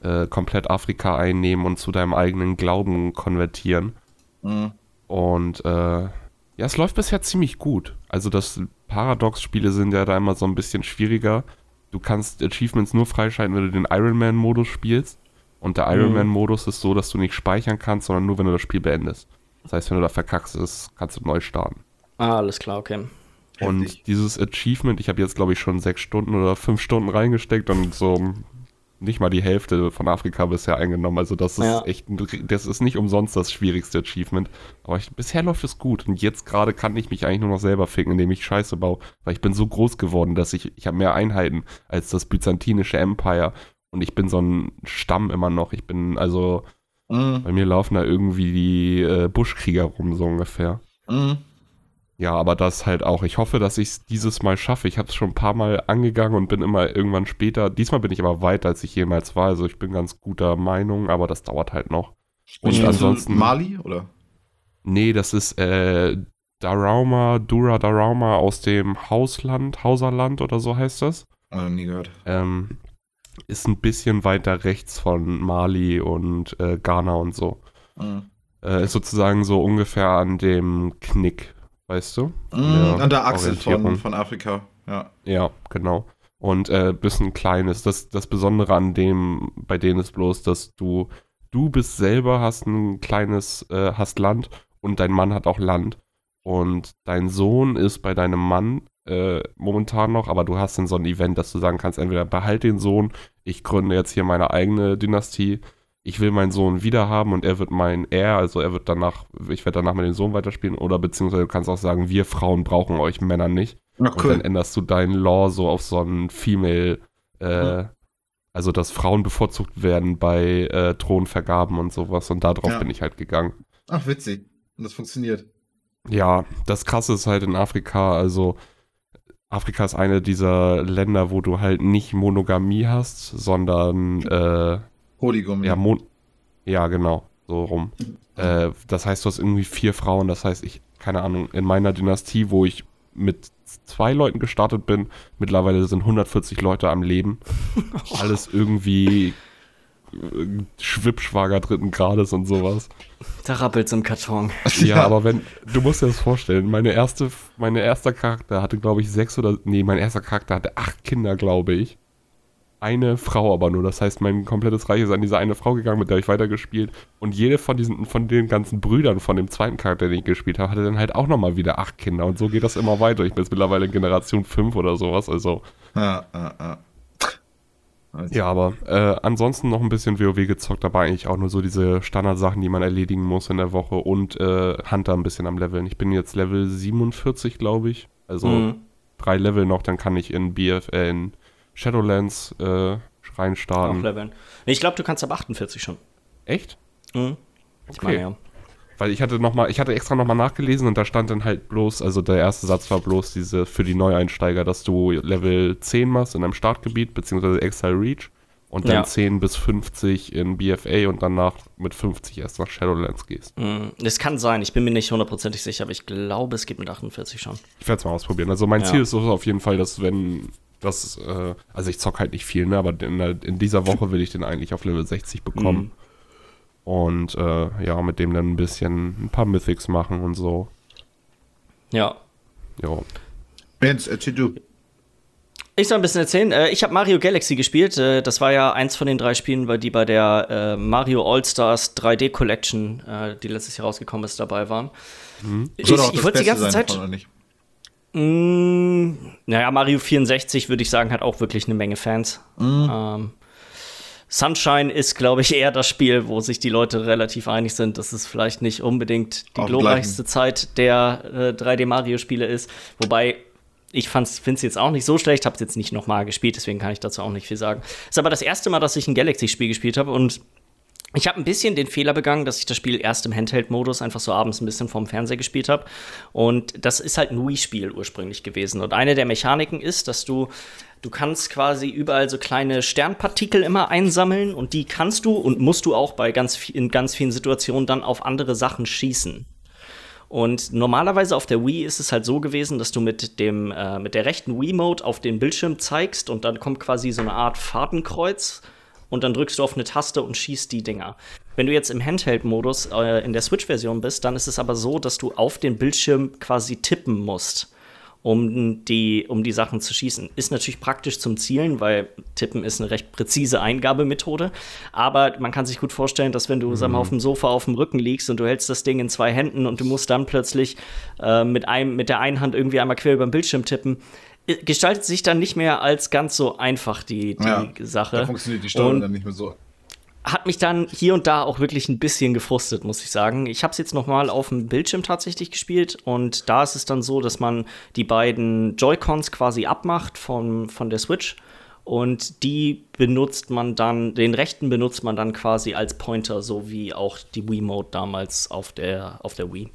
Äh, komplett Afrika einnehmen und zu deinem eigenen Glauben konvertieren. Mhm. Und äh, ja, es läuft bisher ziemlich gut. Also das Paradox-Spiele sind ja da immer so ein bisschen schwieriger. Du kannst Achievements nur freischalten, wenn du den Ironman-Modus spielst. Und der Ironman-Modus ist so, dass du nicht speichern kannst, sondern nur, wenn du das Spiel beendest. Das heißt, wenn du da verkackst, ist, kannst du neu starten. Ah, alles klar, okay. Und dieses Achievement, ich habe jetzt, glaube ich, schon sechs Stunden oder fünf Stunden reingesteckt und so nicht mal die Hälfte von Afrika bisher eingenommen. Also das ist ja. echt, das ist nicht umsonst das schwierigste Achievement. Aber ich, bisher läuft es gut. Und jetzt gerade kann ich mich eigentlich nur noch selber ficken, indem ich Scheiße baue. Weil ich bin so groß geworden, dass ich, ich habe mehr Einheiten als das byzantinische Empire. Und ich bin so ein Stamm immer noch. Ich bin, also, mhm. bei mir laufen da irgendwie die äh, Buschkrieger rum, so ungefähr. Mhm. Ja, aber das halt auch. Ich hoffe, dass ich es dieses Mal schaffe. Ich habe es schon ein paar Mal angegangen und bin immer irgendwann später. Diesmal bin ich aber weiter, als ich jemals war. Also ich bin ganz guter Meinung, aber das dauert halt noch. Und und ansonsten. Mali oder? Nee, das ist äh, Darauma, Dura Darauma aus dem Hausland, Hauserland oder so heißt das. Oh, nie gehört. Ähm, ist ein bisschen weiter rechts von Mali und äh, Ghana und so. Mhm. Äh, ist sozusagen so ungefähr an dem Knick weißt du? Mm, an der Achse von, von Afrika, ja. Ja, genau. Und äh, bisschen kleines. Das, das Besondere an dem, bei denen ist bloß, dass du, du bist selber, hast ein kleines, äh, hast Land und dein Mann hat auch Land. Und dein Sohn ist bei deinem Mann äh, momentan noch, aber du hast dann so ein Event, dass du sagen kannst, entweder behalt den Sohn, ich gründe jetzt hier meine eigene Dynastie, ich will meinen Sohn wieder haben und er wird mein er, also er wird danach, ich werde danach mit dem Sohn weiterspielen oder beziehungsweise du kannst auch sagen, wir Frauen brauchen euch Männer nicht. Ach, cool. Und dann änderst du deinen Law so auf so einen Female, äh, hm. also dass Frauen bevorzugt werden bei äh, Thronvergaben und sowas und darauf ja. bin ich halt gegangen. Ach, witzig. Und das funktioniert. Ja, das krasse ist halt in Afrika, also Afrika ist eine dieser Länder, wo du halt nicht Monogamie hast, sondern äh, Polygamie. Ja, Mon Ja, genau, so rum. Äh, das heißt, du hast irgendwie vier Frauen, das heißt, ich, keine Ahnung, in meiner Dynastie, wo ich mit zwei Leuten gestartet bin, mittlerweile sind 140 Leute am Leben. Alles irgendwie äh, Schwippschwager dritten Grades und sowas. Da rappelt's im Karton. Ja, aber wenn, du musst dir das vorstellen, meine erste, meine erster Charakter hatte, glaube ich, sechs oder, nee, mein erster Charakter hatte acht Kinder, glaube ich. Eine Frau aber nur, das heißt, mein komplettes Reich ist an diese eine Frau gegangen, mit der ich weitergespielt. Und jede von diesen, von den ganzen Brüdern von dem zweiten Charakter, den ich gespielt habe, hatte dann halt auch nochmal wieder acht Kinder. Und so geht das immer weiter. Ich bin jetzt mittlerweile in Generation 5 oder sowas, also. Ja, ja, ja. Also, Ja, aber äh, ansonsten noch ein bisschen WoW gezockt, dabei eigentlich auch nur so diese Standardsachen, die man erledigen muss in der Woche und äh, Hunter ein bisschen am Leveln. Ich bin jetzt Level 47, glaube ich. Also Mhm. drei Level noch, dann kann ich in BF, äh, in Shadowlands äh, reinstarten. leveln. Nee, ich glaube, du kannst ab 48 schon. Echt? Mhm. Ich Okay. meine, ja. Weil ich hatte noch mal, ich hatte extra nochmal nachgelesen und da stand dann halt bloß, also der erste Satz war bloß diese für die Neueinsteiger, dass du Level 10 machst in einem Startgebiet, beziehungsweise Exile Reach und dann Ja. 10 bis 50 in BFA und danach mit 50 erst nach Shadowlands gehst. Mhm. Es kann sein, ich bin mir nicht hundertprozentig sicher, aber ich glaube, es geht mit 48 schon. Ich werde es mal ausprobieren. Also mein Ja. Ziel ist auf jeden Fall, dass wenn das, äh, also ich zock halt nicht viel, ne, aber in, in dieser Woche will ich den eigentlich auf Level 60 bekommen. Mhm. Und äh, ja, mit dem dann ein bisschen ein paar Mythics machen und so. Ja. Ja. Benz, erzähl du. Ich soll ein bisschen erzählen. Äh, Ich habe Mario Galaxy gespielt. Äh, Das war ja eins von den drei Spielen, bei die bei der äh, Mario All-Stars 3D Collection, die letztes Jahr rausgekommen ist, dabei waren. Ich, doch ich das wollte die ganze sein Zeit. nicht? Mm, naja, Mario 64 würde ich sagen, hat auch wirklich eine Menge Fans. Ähm, Sunshine ist, glaube ich, eher das Spiel, wo sich die Leute relativ einig sind, dass es vielleicht nicht unbedingt die glorreichste Zeit der äh, 3D-Mario-Spiele ist. Wobei ich finde es jetzt auch nicht so schlecht, habe es jetzt nicht nochmal gespielt, deswegen kann ich dazu auch nicht viel sagen. Ist aber das erste Mal, dass ich ein Galaxy-Spiel gespielt habe und ich habe ein bisschen den Fehler begangen, dass ich das Spiel erst im Handheld-Modus einfach so abends ein bisschen vorm Fernseher gespielt habe. Und das ist halt ein Wii-Spiel ursprünglich gewesen. Und eine der Mechaniken ist, dass du, du kannst quasi überall so kleine Sternpartikel immer einsammeln und die kannst du und musst du auch bei ganz, in ganz vielen Situationen dann auf andere Sachen schießen. Und normalerweise auf der Wii ist es halt so gewesen, dass du mit dem äh, mit der rechten Wii-Mode auf den Bildschirm zeigst und dann kommt quasi so eine Art Fahrtenkreuz und dann drückst du auf eine Taste und schießt die Dinger. Wenn du jetzt im Handheld-Modus äh, in der Switch-Version bist, dann ist es aber so, dass du auf den Bildschirm quasi tippen musst, um die, um die Sachen zu schießen. Ist natürlich praktisch zum Zielen, weil Tippen ist eine recht präzise Eingabemethode. Aber man kann sich gut vorstellen, dass wenn du sag mal, auf dem Sofa auf dem Rücken liegst und du hältst das Ding in zwei Händen und du musst dann plötzlich äh, mit, einem, mit der einen Hand irgendwie einmal quer über den Bildschirm tippen, gestaltet sich dann nicht mehr als ganz so einfach die, die Ja, Sache. Da funktioniert die Steuerung dann nicht mehr so. hat mich dann hier und da auch wirklich ein bisschen gefrustet, muss ich sagen. Ich habe es jetzt noch mal auf dem Bildschirm tatsächlich gespielt und da ist es dann so, dass man die beiden Joy-Cons quasi abmacht von, von der Switch und die benutzt man dann, den rechten benutzt man dann quasi als Pointer, so wie auch die Wii-Mode damals auf der, auf der Wii.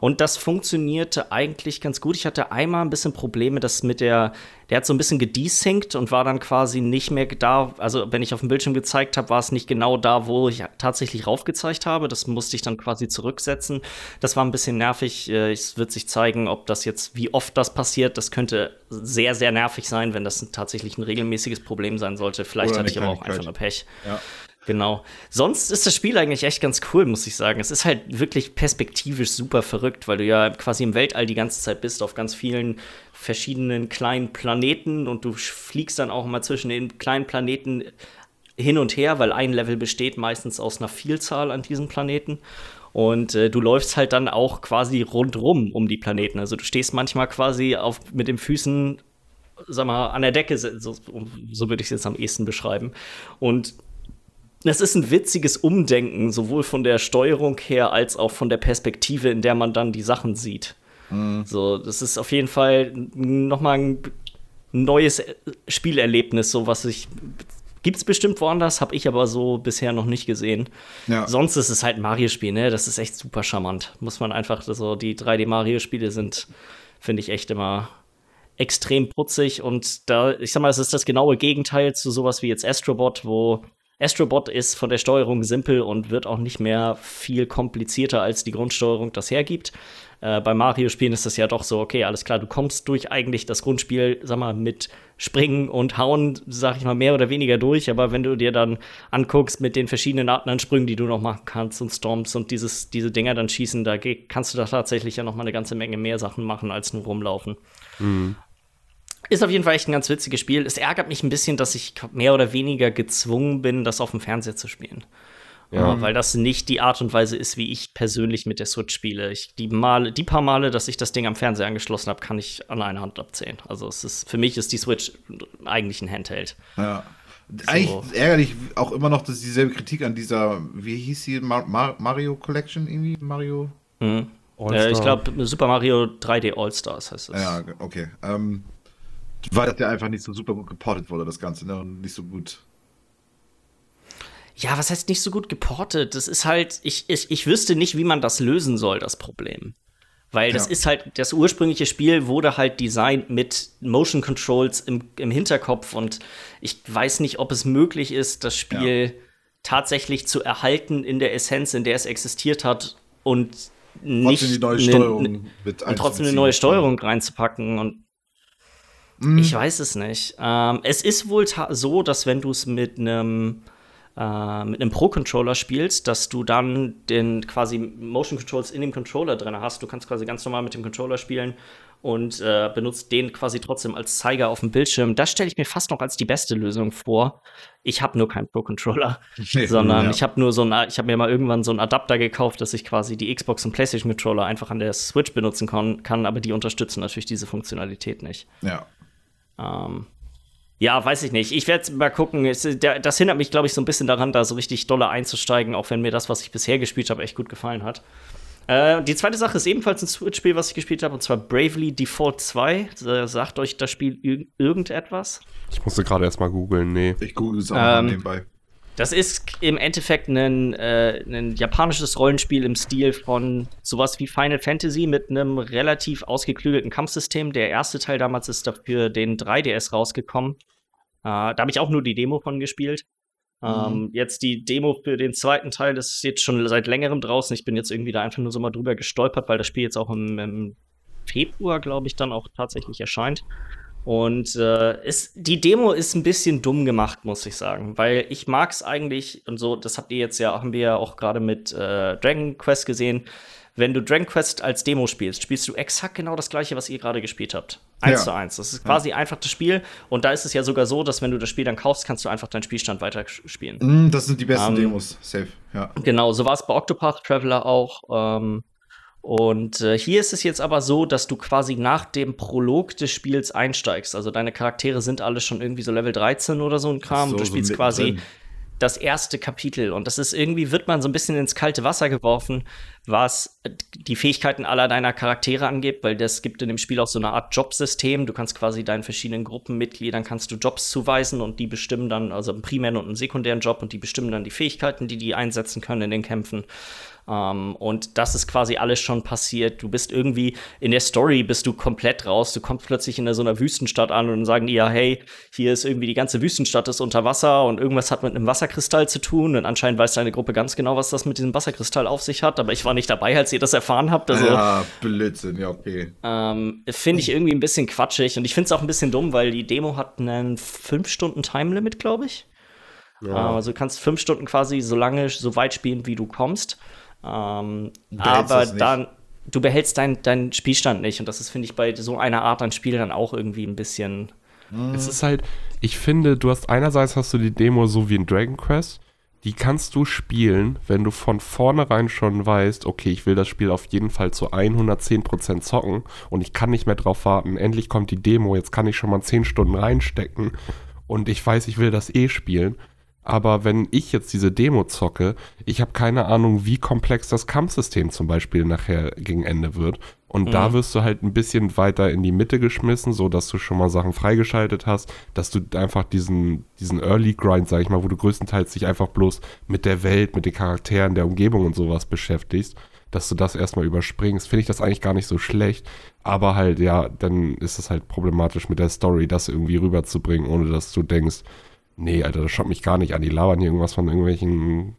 Und das funktionierte eigentlich ganz gut. Ich hatte einmal ein bisschen Probleme, dass mit der, der hat so ein bisschen gedesynced und war dann quasi nicht mehr da. Also, wenn ich auf dem Bildschirm gezeigt habe, war es nicht genau da, wo ich tatsächlich raufgezeigt habe. Das musste ich dann quasi zurücksetzen. Das war ein bisschen nervig. Äh, Es wird sich zeigen, ob das jetzt, wie oft das passiert. Das könnte sehr, sehr nervig sein, wenn das tatsächlich ein regelmäßiges Problem sein sollte. Vielleicht Oder hatte ich aber auch einfach nur Pech. Ja. Genau. Sonst ist das Spiel eigentlich echt ganz cool, muss ich sagen. Es ist halt wirklich perspektivisch super verrückt, weil du ja quasi im Weltall die ganze Zeit bist, auf ganz vielen verschiedenen kleinen Planeten und du fliegst dann auch mal zwischen den kleinen Planeten hin und her, weil ein Level besteht meistens aus einer Vielzahl an diesen Planeten. Und äh, du läufst halt dann auch quasi rundrum um die Planeten. Also du stehst manchmal quasi auf, mit den Füßen, sag mal, an der Decke, so, so würde ich es jetzt am ehesten beschreiben. Und es ist ein witziges Umdenken, sowohl von der Steuerung her als auch von der Perspektive, in der man dann die Sachen sieht. So, das ist auf jeden Fall nochmal ein neues Spielerlebnis, so was ich. Gibt's bestimmt woanders, habe ich aber so bisher noch nicht gesehen. Ja. Sonst ist es halt ein Mario-Spiel, ne? Das ist echt super charmant. Muss man einfach, so die 3D-Mario-Spiele sind, finde ich, echt immer extrem putzig und da, ich sag mal, es ist das genaue Gegenteil zu sowas wie jetzt Astrobot, wo Astrobot ist von der Steuerung simpel und wird auch nicht mehr viel komplizierter, als die Grundsteuerung das hergibt. Äh, bei Mario-Spielen ist das ja doch so, okay, alles klar, du kommst durch eigentlich das Grundspiel, sag mal, mit Springen und Hauen, sag ich mal, mehr oder weniger durch. Aber wenn du dir dann anguckst mit den verschiedenen Arten an Sprüngen, die du noch machen kannst und Storms und dieses, diese Dinger dann schießen, da kannst du da tatsächlich ja noch mal eine ganze Menge mehr Sachen machen, als nur rumlaufen. Mhm. Ist auf jeden Fall echt ein ganz witziges Spiel. Es ärgert mich ein bisschen, dass ich mehr oder weniger gezwungen bin, das auf dem Fernseher zu spielen. Ja. weil das nicht die Art und Weise ist, wie ich persönlich mit der Switch spiele. Ich, die, Male, die paar Male, dass ich das Ding am Fernseher angeschlossen habe, kann ich an einer Hand abzählen. Also es ist, für mich ist die Switch eigentlich ein Handheld. Ja. So. Eigentlich ärgerlich auch immer noch, dass dieselbe Kritik an dieser, wie hieß sie, Mar Mar Mario Collection irgendwie? Mario? Mhm. Äh, ich glaube, Super Mario 3D All-Stars heißt es. Ja, okay. Ähm, weil das ja einfach nicht so super gut geportet wurde, das Ganze, ne? Und nicht so gut ja, was heißt nicht so gut geportet? Das ist halt, ich, ich, ich wüsste nicht, wie man das lösen soll, das Problem. Weil das ja. ist halt, das ursprüngliche Spiel wurde halt designt mit Motion Controls im, im Hinterkopf und ich weiß nicht, ob es möglich ist, das Spiel ja. tatsächlich zu erhalten in der Essenz, in der es existiert hat und nicht trotzdem die neue Steuerung ne, mit und trotzdem eine neue Steuerung reinzupacken und mhm. ich weiß es nicht. Ähm, es ist wohl so, dass wenn du es mit einem äh, mit einem Pro-Controller spielst, dass du dann den quasi Motion Controls in dem Controller drin hast. Du kannst quasi ganz normal mit dem Controller spielen und äh, benutzt den quasi trotzdem als Zeiger auf dem Bildschirm. Das stelle ich mir fast noch als die beste Lösung vor. Ich habe nur keinen Pro-Controller, sondern ja. ich habe nur so ein, ich habe mir mal irgendwann so einen Adapter gekauft, dass ich quasi die Xbox und PlayStation Controller einfach an der Switch benutzen kann, kann aber die unterstützen natürlich diese Funktionalität nicht. Ja. Ähm, ja, weiß ich nicht. Ich werde mal gucken. Es, der, das hindert mich, glaube ich, so ein bisschen daran, da so richtig dolle einzusteigen, auch wenn mir das, was ich bisher gespielt habe, echt gut gefallen hat. Äh, die zweite Sache ist ebenfalls ein Switch-Spiel, was ich gespielt habe, und zwar Bravely Default 2. Äh, sagt euch das Spiel ir irgendetwas? Ich musste gerade erst mal googeln, nee. Ich google es auch ähm, nebenbei. Das ist im Endeffekt ein, äh, ein japanisches Rollenspiel im Stil von sowas wie Final Fantasy mit einem relativ ausgeklügelten Kampfsystem. Der erste Teil damals ist dafür den 3DS rausgekommen. Äh, da habe ich auch nur die Demo von gespielt. Ähm, mhm. Ähm, jetzt die Demo für den zweiten Teil, das ist jetzt schon seit längerem draußen. Ich bin jetzt irgendwie da einfach nur so mal drüber gestolpert, weil das Spiel jetzt auch im, im Februar, glaube ich, dann auch tatsächlich erscheint. Und äh, ist, die Demo ist ein bisschen dumm gemacht, muss ich sagen, weil ich mag es eigentlich und so, das habt ihr jetzt ja, haben wir ja auch gerade mit äh, Dragon Quest gesehen. Wenn du Dragon Quest als Demo spielst, spielst du exakt genau das gleiche, was ihr gerade gespielt habt. Eins ja. zu eins. Das ist quasi ja. einfach das Spiel. Und da ist es ja sogar so, dass wenn du das Spiel dann kaufst, kannst du einfach deinen Spielstand weiterspielen. Mm, das sind die besten ähm, Demos. Safe. Ja. Genau, so war es bei Octopath Traveler auch. Ähm, und äh, hier ist es jetzt aber so, dass du quasi nach dem Prolog des Spiels einsteigst. Also deine Charaktere sind alle schon irgendwie so Level 13 oder so ein Kram. So, du spielst so quasi das erste Kapitel. Und das ist irgendwie, wird man so ein bisschen ins kalte Wasser geworfen, was die Fähigkeiten aller deiner Charaktere angeht, weil das gibt in dem Spiel auch so eine Art Jobsystem. Du kannst quasi deinen verschiedenen Gruppenmitgliedern kannst du Jobs zuweisen und die bestimmen dann, also einen primären und einen sekundären Job und die bestimmen dann die Fähigkeiten, die die einsetzen können in den Kämpfen. Ähm, und das ist quasi alles schon passiert. Du bist irgendwie in der Story bist du komplett raus. Du kommst plötzlich in so einer Wüstenstadt an und sagen ja, hey, hier ist irgendwie die ganze Wüstenstadt ist unter Wasser und irgendwas hat mit einem Wasserkristall zu tun. Und anscheinend weiß deine Gruppe ganz genau, was das mit diesem Wasserkristall auf sich hat. Aber ich war nicht dabei, als ihr das erfahren habt. Also, ja, Blödsinn, ja, okay. Ähm, finde ich irgendwie ein bisschen quatschig und ich finde es auch ein bisschen dumm, weil die Demo hat einen 5 Stunden Time Limit, glaube ich. Ja. Also du kannst fünf Stunden quasi so lange, so weit spielen, wie du kommst. Ähm, aber dann, du behältst deinen dein Spielstand nicht. Und das ist, finde ich, bei so einer Art an Spiel dann auch irgendwie ein bisschen. Es ist halt, ich finde, du hast einerseits hast du die Demo so wie in Dragon Quest. Die kannst du spielen, wenn du von vornherein schon weißt, okay, ich will das Spiel auf jeden Fall zu 110% zocken und ich kann nicht mehr drauf warten. Endlich kommt die Demo, jetzt kann ich schon mal 10 Stunden reinstecken und ich weiß, ich will das eh spielen aber wenn ich jetzt diese Demo zocke, ich habe keine Ahnung, wie komplex das Kampfsystem zum Beispiel nachher gegen Ende wird. Und mhm. da wirst du halt ein bisschen weiter in die Mitte geschmissen, so dass du schon mal Sachen freigeschaltet hast, dass du einfach diesen, diesen Early Grind, sag ich mal, wo du größtenteils dich einfach bloß mit der Welt, mit den Charakteren, der Umgebung und sowas beschäftigst, dass du das erstmal überspringst, finde ich das eigentlich gar nicht so schlecht. Aber halt, ja, dann ist es halt problematisch mit der Story, das irgendwie rüberzubringen, ohne dass du denkst, Nee, Alter, das schaut mich gar nicht an. Die labern hier irgendwas von irgendwelchen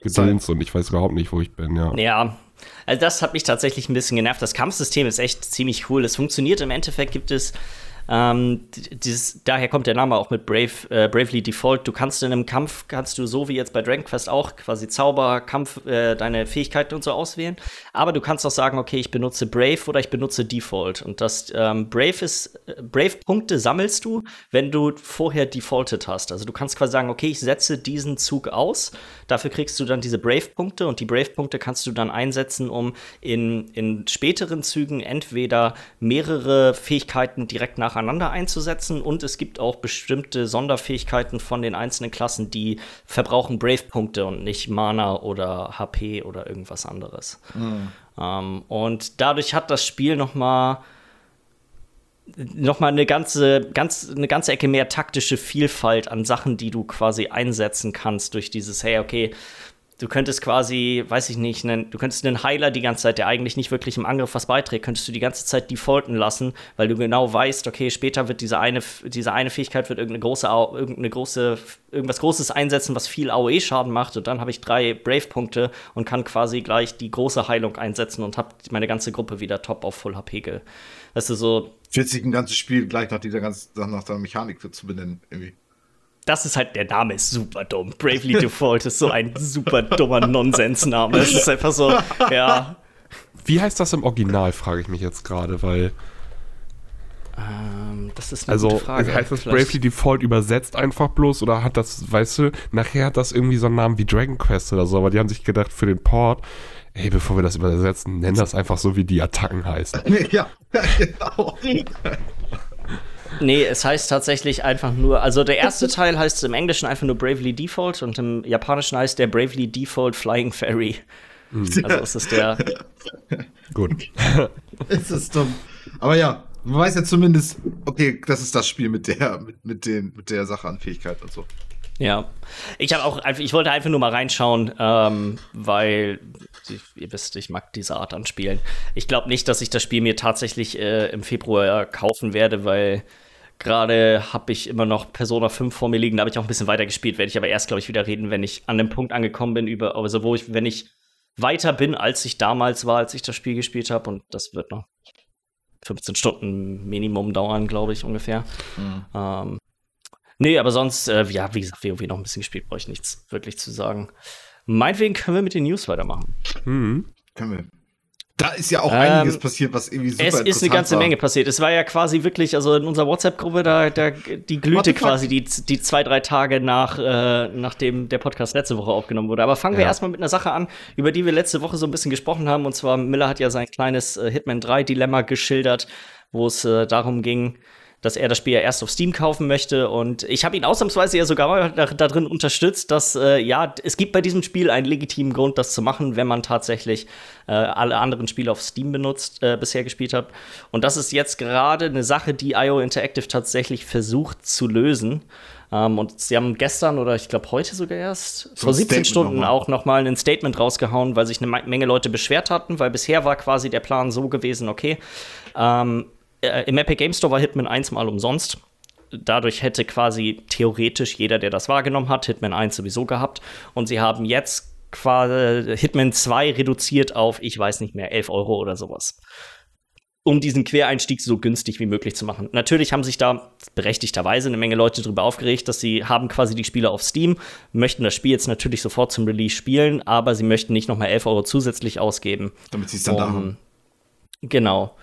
Gedöns und ich weiß überhaupt nicht, wo ich bin, ja. Ja, also das hat mich tatsächlich ein bisschen genervt. Das Kampfsystem ist echt ziemlich cool. Es funktioniert im Endeffekt, gibt es ähm, dieses, daher kommt der Name auch mit Brave, äh, Bravely Default. Du kannst in einem Kampf, kannst du so wie jetzt bei Dragon Quest auch quasi Zauber, Kampf, äh, deine Fähigkeiten und so auswählen. Aber du kannst auch sagen, okay, ich benutze Brave oder ich benutze Default. Und das ähm, Brave ist, äh, Brave-Punkte sammelst du, wenn du vorher defaulted hast. Also du kannst quasi sagen, okay, ich setze diesen Zug aus. Dafür kriegst du dann diese Brave-Punkte und die Brave-Punkte kannst du dann einsetzen, um in, in späteren Zügen entweder mehrere Fähigkeiten direkt nach nacheinander einzusetzen und es gibt auch bestimmte Sonderfähigkeiten von den einzelnen Klassen, die verbrauchen Brave-Punkte und nicht Mana oder HP oder irgendwas anderes. Mhm. Ähm, und dadurch hat das Spiel noch mal noch mal eine ganze, ganz, eine ganze Ecke mehr taktische Vielfalt an Sachen, die du quasi einsetzen kannst durch dieses, hey, okay, du könntest quasi, weiß ich nicht, einen, du könntest einen Heiler die ganze Zeit, der eigentlich nicht wirklich im Angriff was beiträgt, könntest du die ganze Zeit defaulten lassen, weil du genau weißt, okay, später wird diese eine, diese eine Fähigkeit wird irgendeine große, irgendeine große, irgendwas Großes einsetzen, was viel AOE-Schaden macht und dann habe ich drei Brave-Punkte und kann quasi gleich die große Heilung einsetzen und habe meine ganze Gruppe wieder top auf Full HP. Weißt du, so. Sich ein ganzes Spiel gleich nach dieser ganzen, nach der Mechanik zu benennen, irgendwie das ist halt, der Name ist super dumm. Bravely Default ist so ein super dummer Nonsensname. Es ist einfach so, ja. Wie heißt das im Original, frage ich mich jetzt gerade, weil. Ähm, das ist eine also, gute Frage. Heißt das Vielleicht. Bravely Default übersetzt einfach bloß oder hat das, weißt du, nachher hat das irgendwie so einen Namen wie Dragon Quest oder so, aber die haben sich gedacht, für den Port, ey, bevor wir das übersetzen, nennen das einfach so, wie die Attacken heißen. ja, genau. Nee, es heißt tatsächlich einfach nur, also der erste Teil heißt im Englischen einfach nur Bravely Default und im Japanischen heißt der Bravely Default Flying Fairy. Mhm. Also ist es der. Gut. ist es dumm. Aber ja, man weiß ja zumindest, okay, das ist das Spiel mit der, mit, mit, den, mit der Sache an Fähigkeit und so. Ja, ich habe auch, ich wollte einfach nur mal reinschauen, ähm, weil ihr wisst, ich mag diese Art an Spielen. Ich glaube nicht, dass ich das Spiel mir tatsächlich äh, im Februar kaufen werde, weil Gerade habe ich immer noch Persona 5 vor mir liegen, da habe ich auch ein bisschen weiter gespielt, werde ich aber erst, glaube ich, wieder reden, wenn ich an dem Punkt angekommen bin, über, also wo ich, wenn ich weiter bin, als ich damals war, als ich das Spiel gespielt habe. Und das wird noch 15 Stunden Minimum dauern, glaube ich, ungefähr. Mhm. Ähm, nee, aber sonst, äh, ja, wie gesagt, WoW noch ein bisschen gespielt, brauche ich nichts wirklich zu sagen. Meinetwegen können wir mit den News weitermachen. Mhm. Können wir. Da ist ja auch ähm, einiges passiert, was irgendwie super Es ist eine ganze war. Menge passiert. Es war ja quasi wirklich, also in unserer WhatsApp-Gruppe, da, da, die glühte quasi die, die zwei, drei Tage nach, äh, nachdem der Podcast letzte Woche aufgenommen wurde. Aber fangen ja. wir erstmal mit einer Sache an, über die wir letzte Woche so ein bisschen gesprochen haben. Und zwar, Miller hat ja sein kleines äh, Hitman 3-Dilemma geschildert, wo es äh, darum ging, dass er das Spiel ja erst auf Steam kaufen möchte. Und ich habe ihn ausnahmsweise ja sogar da, da drin unterstützt, dass äh, ja, es gibt bei diesem Spiel einen legitimen Grund, das zu machen, wenn man tatsächlich äh, alle anderen Spiele auf Steam benutzt, äh, bisher gespielt hat. Und das ist jetzt gerade eine Sache, die IO Interactive tatsächlich versucht zu lösen. Um, ähm, und sie haben gestern oder ich glaube heute sogar erst so vor 17 Statement Stunden noch auch nochmal ein Statement rausgehauen, weil sich eine Menge Leute beschwert hatten, weil bisher war quasi der Plan so gewesen, okay, ähm, äh, im Epic Game Store war Hitman 1 mal umsonst. Dadurch hätte quasi theoretisch jeder, der das wahrgenommen hat, Hitman 1 sowieso gehabt. Und sie haben jetzt quasi Hitman 2 reduziert auf, ich weiß nicht mehr, 11 Euro oder sowas. Um diesen Quereinstieg so günstig wie möglich zu machen. Natürlich haben sich da berechtigterweise eine Menge Leute darüber aufgeregt, dass sie haben quasi die Spiele auf Steam, möchten das Spiel jetzt natürlich sofort zum Release spielen, aber sie möchten nicht nochmal 11 Euro zusätzlich ausgeben. Damit sie es dann um, da haben. Genau.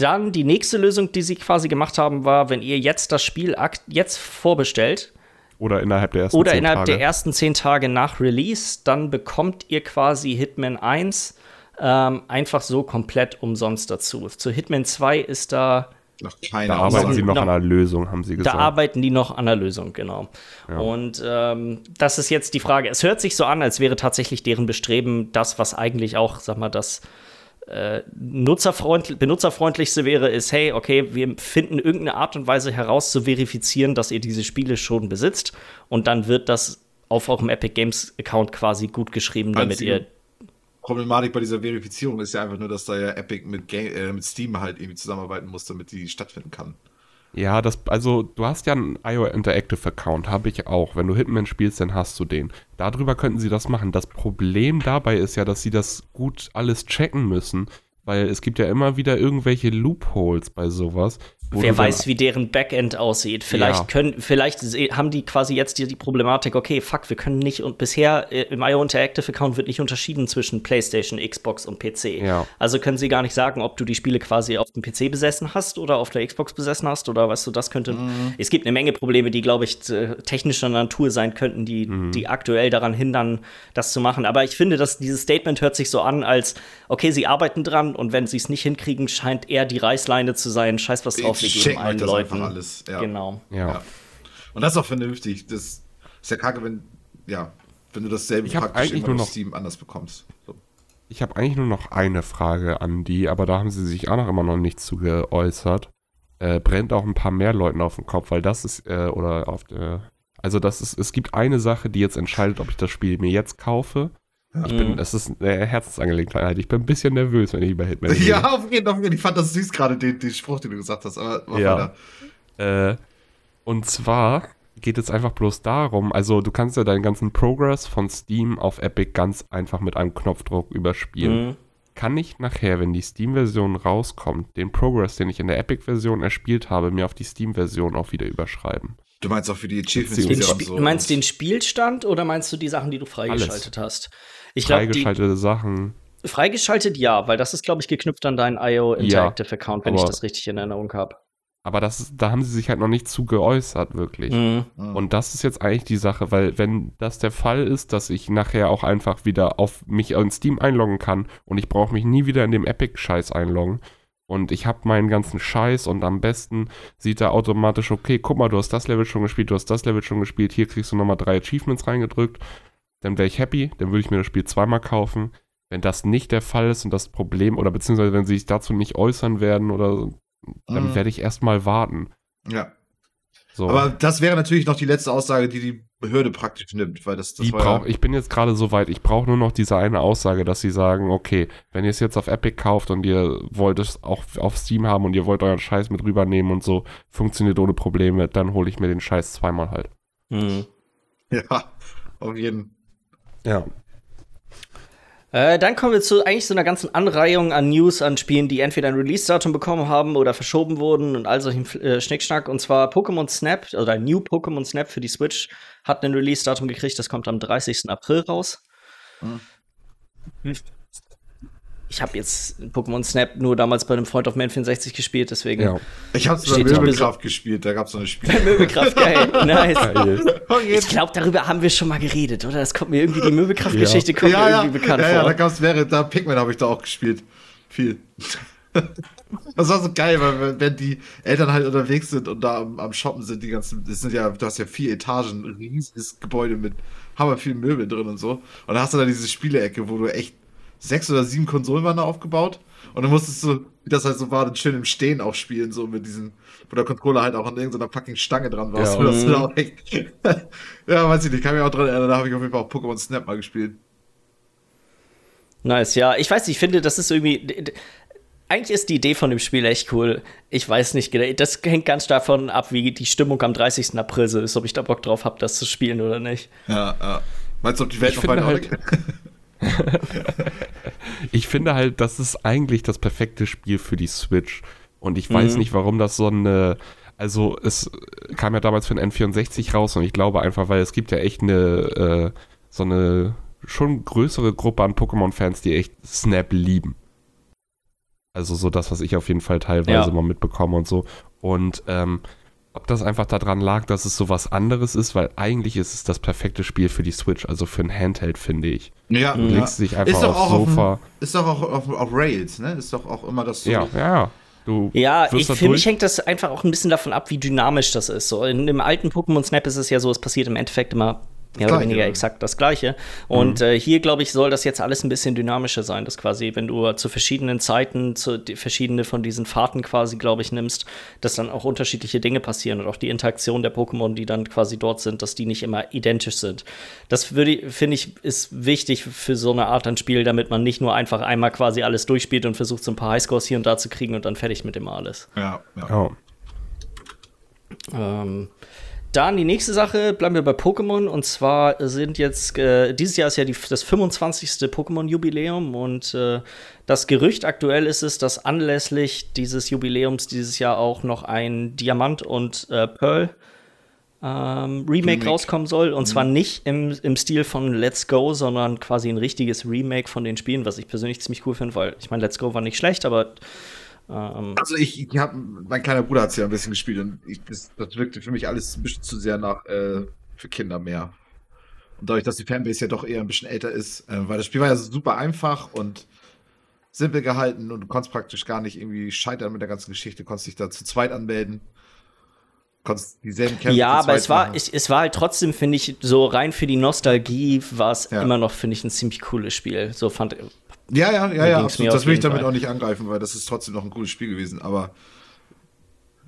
Dann die nächste Lösung, die sie quasi gemacht haben, war, wenn ihr jetzt das Spiel jetzt vorbestellt. Oder innerhalb der ersten Oder zehn innerhalb Tage. der ersten zehn Tage nach Release, dann bekommt ihr quasi Hitman 1 ähm, einfach so komplett umsonst dazu. Zu Hitman 2 ist da. Noch keine da arbeiten sie noch, noch, an einer Lösung, haben sie gesagt. Da arbeiten die noch an einer Lösung, genau. Ja. Und ähm, das ist jetzt die Frage. Es hört sich so an, als wäre tatsächlich deren Bestreben das, was eigentlich auch, sag mal, das äh, nutzerfreundlich, benutzerfreundlichste wäre, ist, hey, okay, wir finden irgendeine Art und Weise heraus zu verifizieren, dass ihr diese Spiele schon besitzt und dann wird das auf eurem Epic Games Account quasi gut geschrieben, damit ihr Problematik bei dieser Verifizierung ist ja einfach nur, dass da ja Epic mit, Game, äh, mit Steam halt irgendwie zusammenarbeiten muss, damit die stattfinden kann. Ja, das, also du hast ja einen IO Interactive Account, habe ich auch. Wenn du Hitman spielst, dann hast du den. Darüber könnten sie das machen. Das Problem dabei ist ja, dass sie das gut alles checken müssen, weil es gibt ja immer wieder irgendwelche Loopholes bei sowas. Wer weiß, wie deren Backend aussieht. Vielleicht Ja. können, vielleicht haben die quasi jetzt die, die Problematik, okay, fuck, wir können nicht und bisher äh, im IO Interactive Account wird nicht unterschieden zwischen PlayStation, Xbox und PC. Ja. Also können sie gar nicht sagen, ob du die Spiele quasi auf dem PC besessen hast oder auf der Xbox besessen hast oder weißt du, das könnte. Es gibt eine Menge Probleme, die, glaube ich, technischer Natur sein könnten, die, die aktuell daran hindern, das zu machen. Aber ich finde, dass dieses Statement hört sich so an, als okay, sie arbeiten dran und wenn sie es nicht hinkriegen, scheint eher die Reißleine zu sein. Scheiß was drauf, wir geben allen das Leuten. einfach alles. Ja. Genau. Ja. Ja. Und das ist auch vernünftig. Das ist ja kacke, wenn, ja, wenn du dasselbe Ich praktisch irgendwann nur noch- Steam anders bekommst. So. Ich habe eigentlich nur noch eine Frage an die, aber da haben sie sich auch noch immer noch nicht zu geäußert. Äh, brennt auch ein paar mehr Leuten auf den Kopf, weil das ist, äh, oder auf der, also das ist, es gibt eine Sache, die jetzt entscheidet, ob ich das Spiel mir jetzt kaufe. Ich bin, Mhm. es ist eine Herzensangelegenheit. Ich bin ein bisschen nervös, wenn ich über Hitman rede. Ja, auf jeden Fall. Ich fand das süß gerade, den, den Spruch, den du gesagt hast. Aber mach Ja. weiter. Äh, und zwar geht es einfach bloß darum, also du kannst ja deinen ganzen Progress von Steam auf Epic ganz einfach mit einem Knopfdruck überspielen. Mhm. Kann ich nachher, wenn die Steam-Version rauskommt, den Progress, den ich in der Epic-Version erspielt habe, mir auf die Steam-Version auch wieder überschreiben? Du meinst auch für die Achievements. Den so. du meinst den Spielstand oder meinst du die Sachen, die du freigeschaltet hast? Ich Freigeschaltete Sachen. freigeschaltet ja, weil das ist, glaube ich, geknüpft an deinen IO Interactive Account, wenn ich das richtig in Erinnerung habe. Aber das, ist- da haben sie sich halt noch nicht zu geäußert, wirklich. Mhm. Mhm. Und das ist jetzt eigentlich die Sache, weil wenn das der Fall ist, dass ich nachher auch einfach wieder auf mich in Steam einloggen kann und ich brauche mich nie wieder in dem Epic-Scheiß einloggen und ich habe meinen ganzen Scheiß und am besten sieht er automatisch, okay, guck mal, du hast das Level schon gespielt, du hast das Level schon gespielt, hier kriegst du nochmal drei Achievements reingedrückt, dann wäre ich happy, dann würde ich mir das Spiel zweimal kaufen. Wenn das nicht der Fall ist und das Problem, oder beziehungsweise wenn sie sich dazu nicht äußern werden oder dann Mhm. werde ich erstmal warten. Ja. So. Aber das wäre natürlich noch die letzte Aussage, die die Behörde praktisch nimmt, weil das, das Die war ja- brauch, ich bin jetzt gerade so weit, ich brauche nur noch diese eine Aussage, dass sie sagen, okay, wenn ihr es jetzt auf Epic kauft und ihr wollt es auch auf Steam haben und ihr wollt euren Scheiß mit rübernehmen und so, funktioniert ohne Probleme, dann hole ich mir den Scheiß zweimal halt. Mhm. Ja, auf jeden Ja. Äh, dann kommen wir zu eigentlich so einer ganzen Anreihung an News an Spielen, die entweder ein Release-Datum bekommen haben oder verschoben wurden und all solchen äh, Schnickschnack. Und zwar Pokémon Snap oder New Pokémon Snap für die Switch hat ein Release-Datum gekriegt. Das kommt am 30. April raus. Mhm. Ich habe jetzt Pokémon Snap nur damals bei einem Freund auf Man 64 gespielt, deswegen Ja. Ich hab's bei Steht ja Möbelkraft gespielt, da gab's so eine Spiel. Möbelkraft, geil, nice. Ich glaube, darüber haben wir schon mal geredet, oder? Das kommt mir irgendwie, die Möbelkraft-Geschichte kommt ja, mir ja, irgendwie bekannt ja, ja, da vor. gab's während da Pikmin habe ich da auch gespielt. Viel. Das war so geil, weil wenn- die Eltern halt unterwegs sind und da am, am Shoppen sind, die ganzen, das sind ja, du hast ja vier Etagen, ein riesiges Gebäude mit hammer vielen Möbeln drin und so. Und da hast du da diese Spielecke, wo du echt sechs oder sieben Konsolen waren da aufgebaut. Und dann musstest du, wie das halt so war, dann schön im Stehen auch spielen, so mit diesen, wo der Controller halt auch an irgendeiner fucking Stange dran war. Ja. So, dass du da auch echt, ja, weiß ich nicht, kann mich auch dran erinnern, da habe ich auf jeden Fall auch Pokémon Snap mal gespielt. Nice, ja. Ich weiß nicht, ich finde, das ist irgendwie. Eigentlich ist die Idee von dem Spiel echt cool. Ich weiß nicht, genau, das hängt ganz davon ab, wie die Stimmung am 30. April so ist, ob ich da Bock drauf habe, das zu spielen oder nicht. Ja, ja. Meinst du, ob die Welt Ich noch weiter halt Ich finde halt, das ist eigentlich das perfekte Spiel für die Switch. Und ich weiß Mhm. nicht, warum das so eine. Also, es kam ja damals für den N64 raus und ich glaube einfach, weil es gibt ja echt eine. Äh, so eine schon größere Gruppe an Pokémon-Fans, die echt Snap lieben. Also, so das, was ich auf jeden Fall teilweise Ja. mal mitbekomme und so. Und, ähm, ob das einfach daran lag, dass es so was anderes ist, weil eigentlich ist es das perfekte Spiel für die Switch, also für ein Handheld, finde ich. Ja, Du legst dich einfach aufs auch auf Sofa. Ist doch auch auf, auf Rails, ne? Ist doch auch immer das so. Ja, ja. Du Ja, ich, für mich hängt das einfach auch ein bisschen davon ab, wie dynamisch das ist. So in dem alten Pokémon Snap ist es ja so, es passiert im Endeffekt immer mehr oder weniger ja. exakt das Gleiche. Und äh, hier, glaube ich, soll das jetzt alles ein bisschen dynamischer sein, dass quasi, wenn du zu verschiedenen Zeiten, zu die, verschiedene von diesen Fahrten quasi, glaube ich, nimmst, dass dann auch unterschiedliche Dinge passieren und auch die Interaktion der Pokémon, die dann quasi dort sind, dass die nicht immer identisch sind. Das würde, ich- finde ich, ist wichtig für so eine Art an Spiel, damit man nicht nur einfach einmal quasi alles durchspielt und versucht, so ein paar Highscores hier und da zu kriegen und dann fertig mit dem alles. Ja, ja. Ja. Ähm, dann die nächste Sache, bleiben wir bei Pokémon. Und zwar sind jetzt, äh, dieses Jahr ist ja die, das 25. Pokémon-Jubiläum. Und äh, das Gerücht aktuell ist es, dass anlässlich dieses Jubiläums dieses Jahr auch noch ein Diamant und äh, Pearl ähm, Remake, Remake, rauskommen soll. Und mhm. zwar nicht im, im Stil von Let's Go, sondern quasi ein richtiges Remake von den Spielen, was ich persönlich ziemlich cool finde, weil ich meine, Let's Go war nicht schlecht, aber ähm, also ich, ich habe, mein kleiner Bruder hat es ja ein bisschen gespielt und ich, das, das, wirkte für mich alles ein bisschen zu sehr nach äh, für Kinder mehr. Und dadurch, dass die Fanbase ja doch eher ein bisschen älter ist, äh, weil das Spiel war ja super einfach und simpel gehalten und du konntest praktisch gar nicht irgendwie scheitern mit der ganzen Geschichte, konntest dich da zu zweit anmelden. Konntest dieselben Kämpfe Ja, aber es war, ich, es war halt trotzdem, finde ich, so rein für die Nostalgie war es ja. immer noch, finde ich, ein ziemlich cooles Spiel. So fand, ja, ja, ja, ja, absolut. Das will ich damit Fall. auch nicht angreifen, weil das ist trotzdem noch ein cooles Spiel gewesen. Aber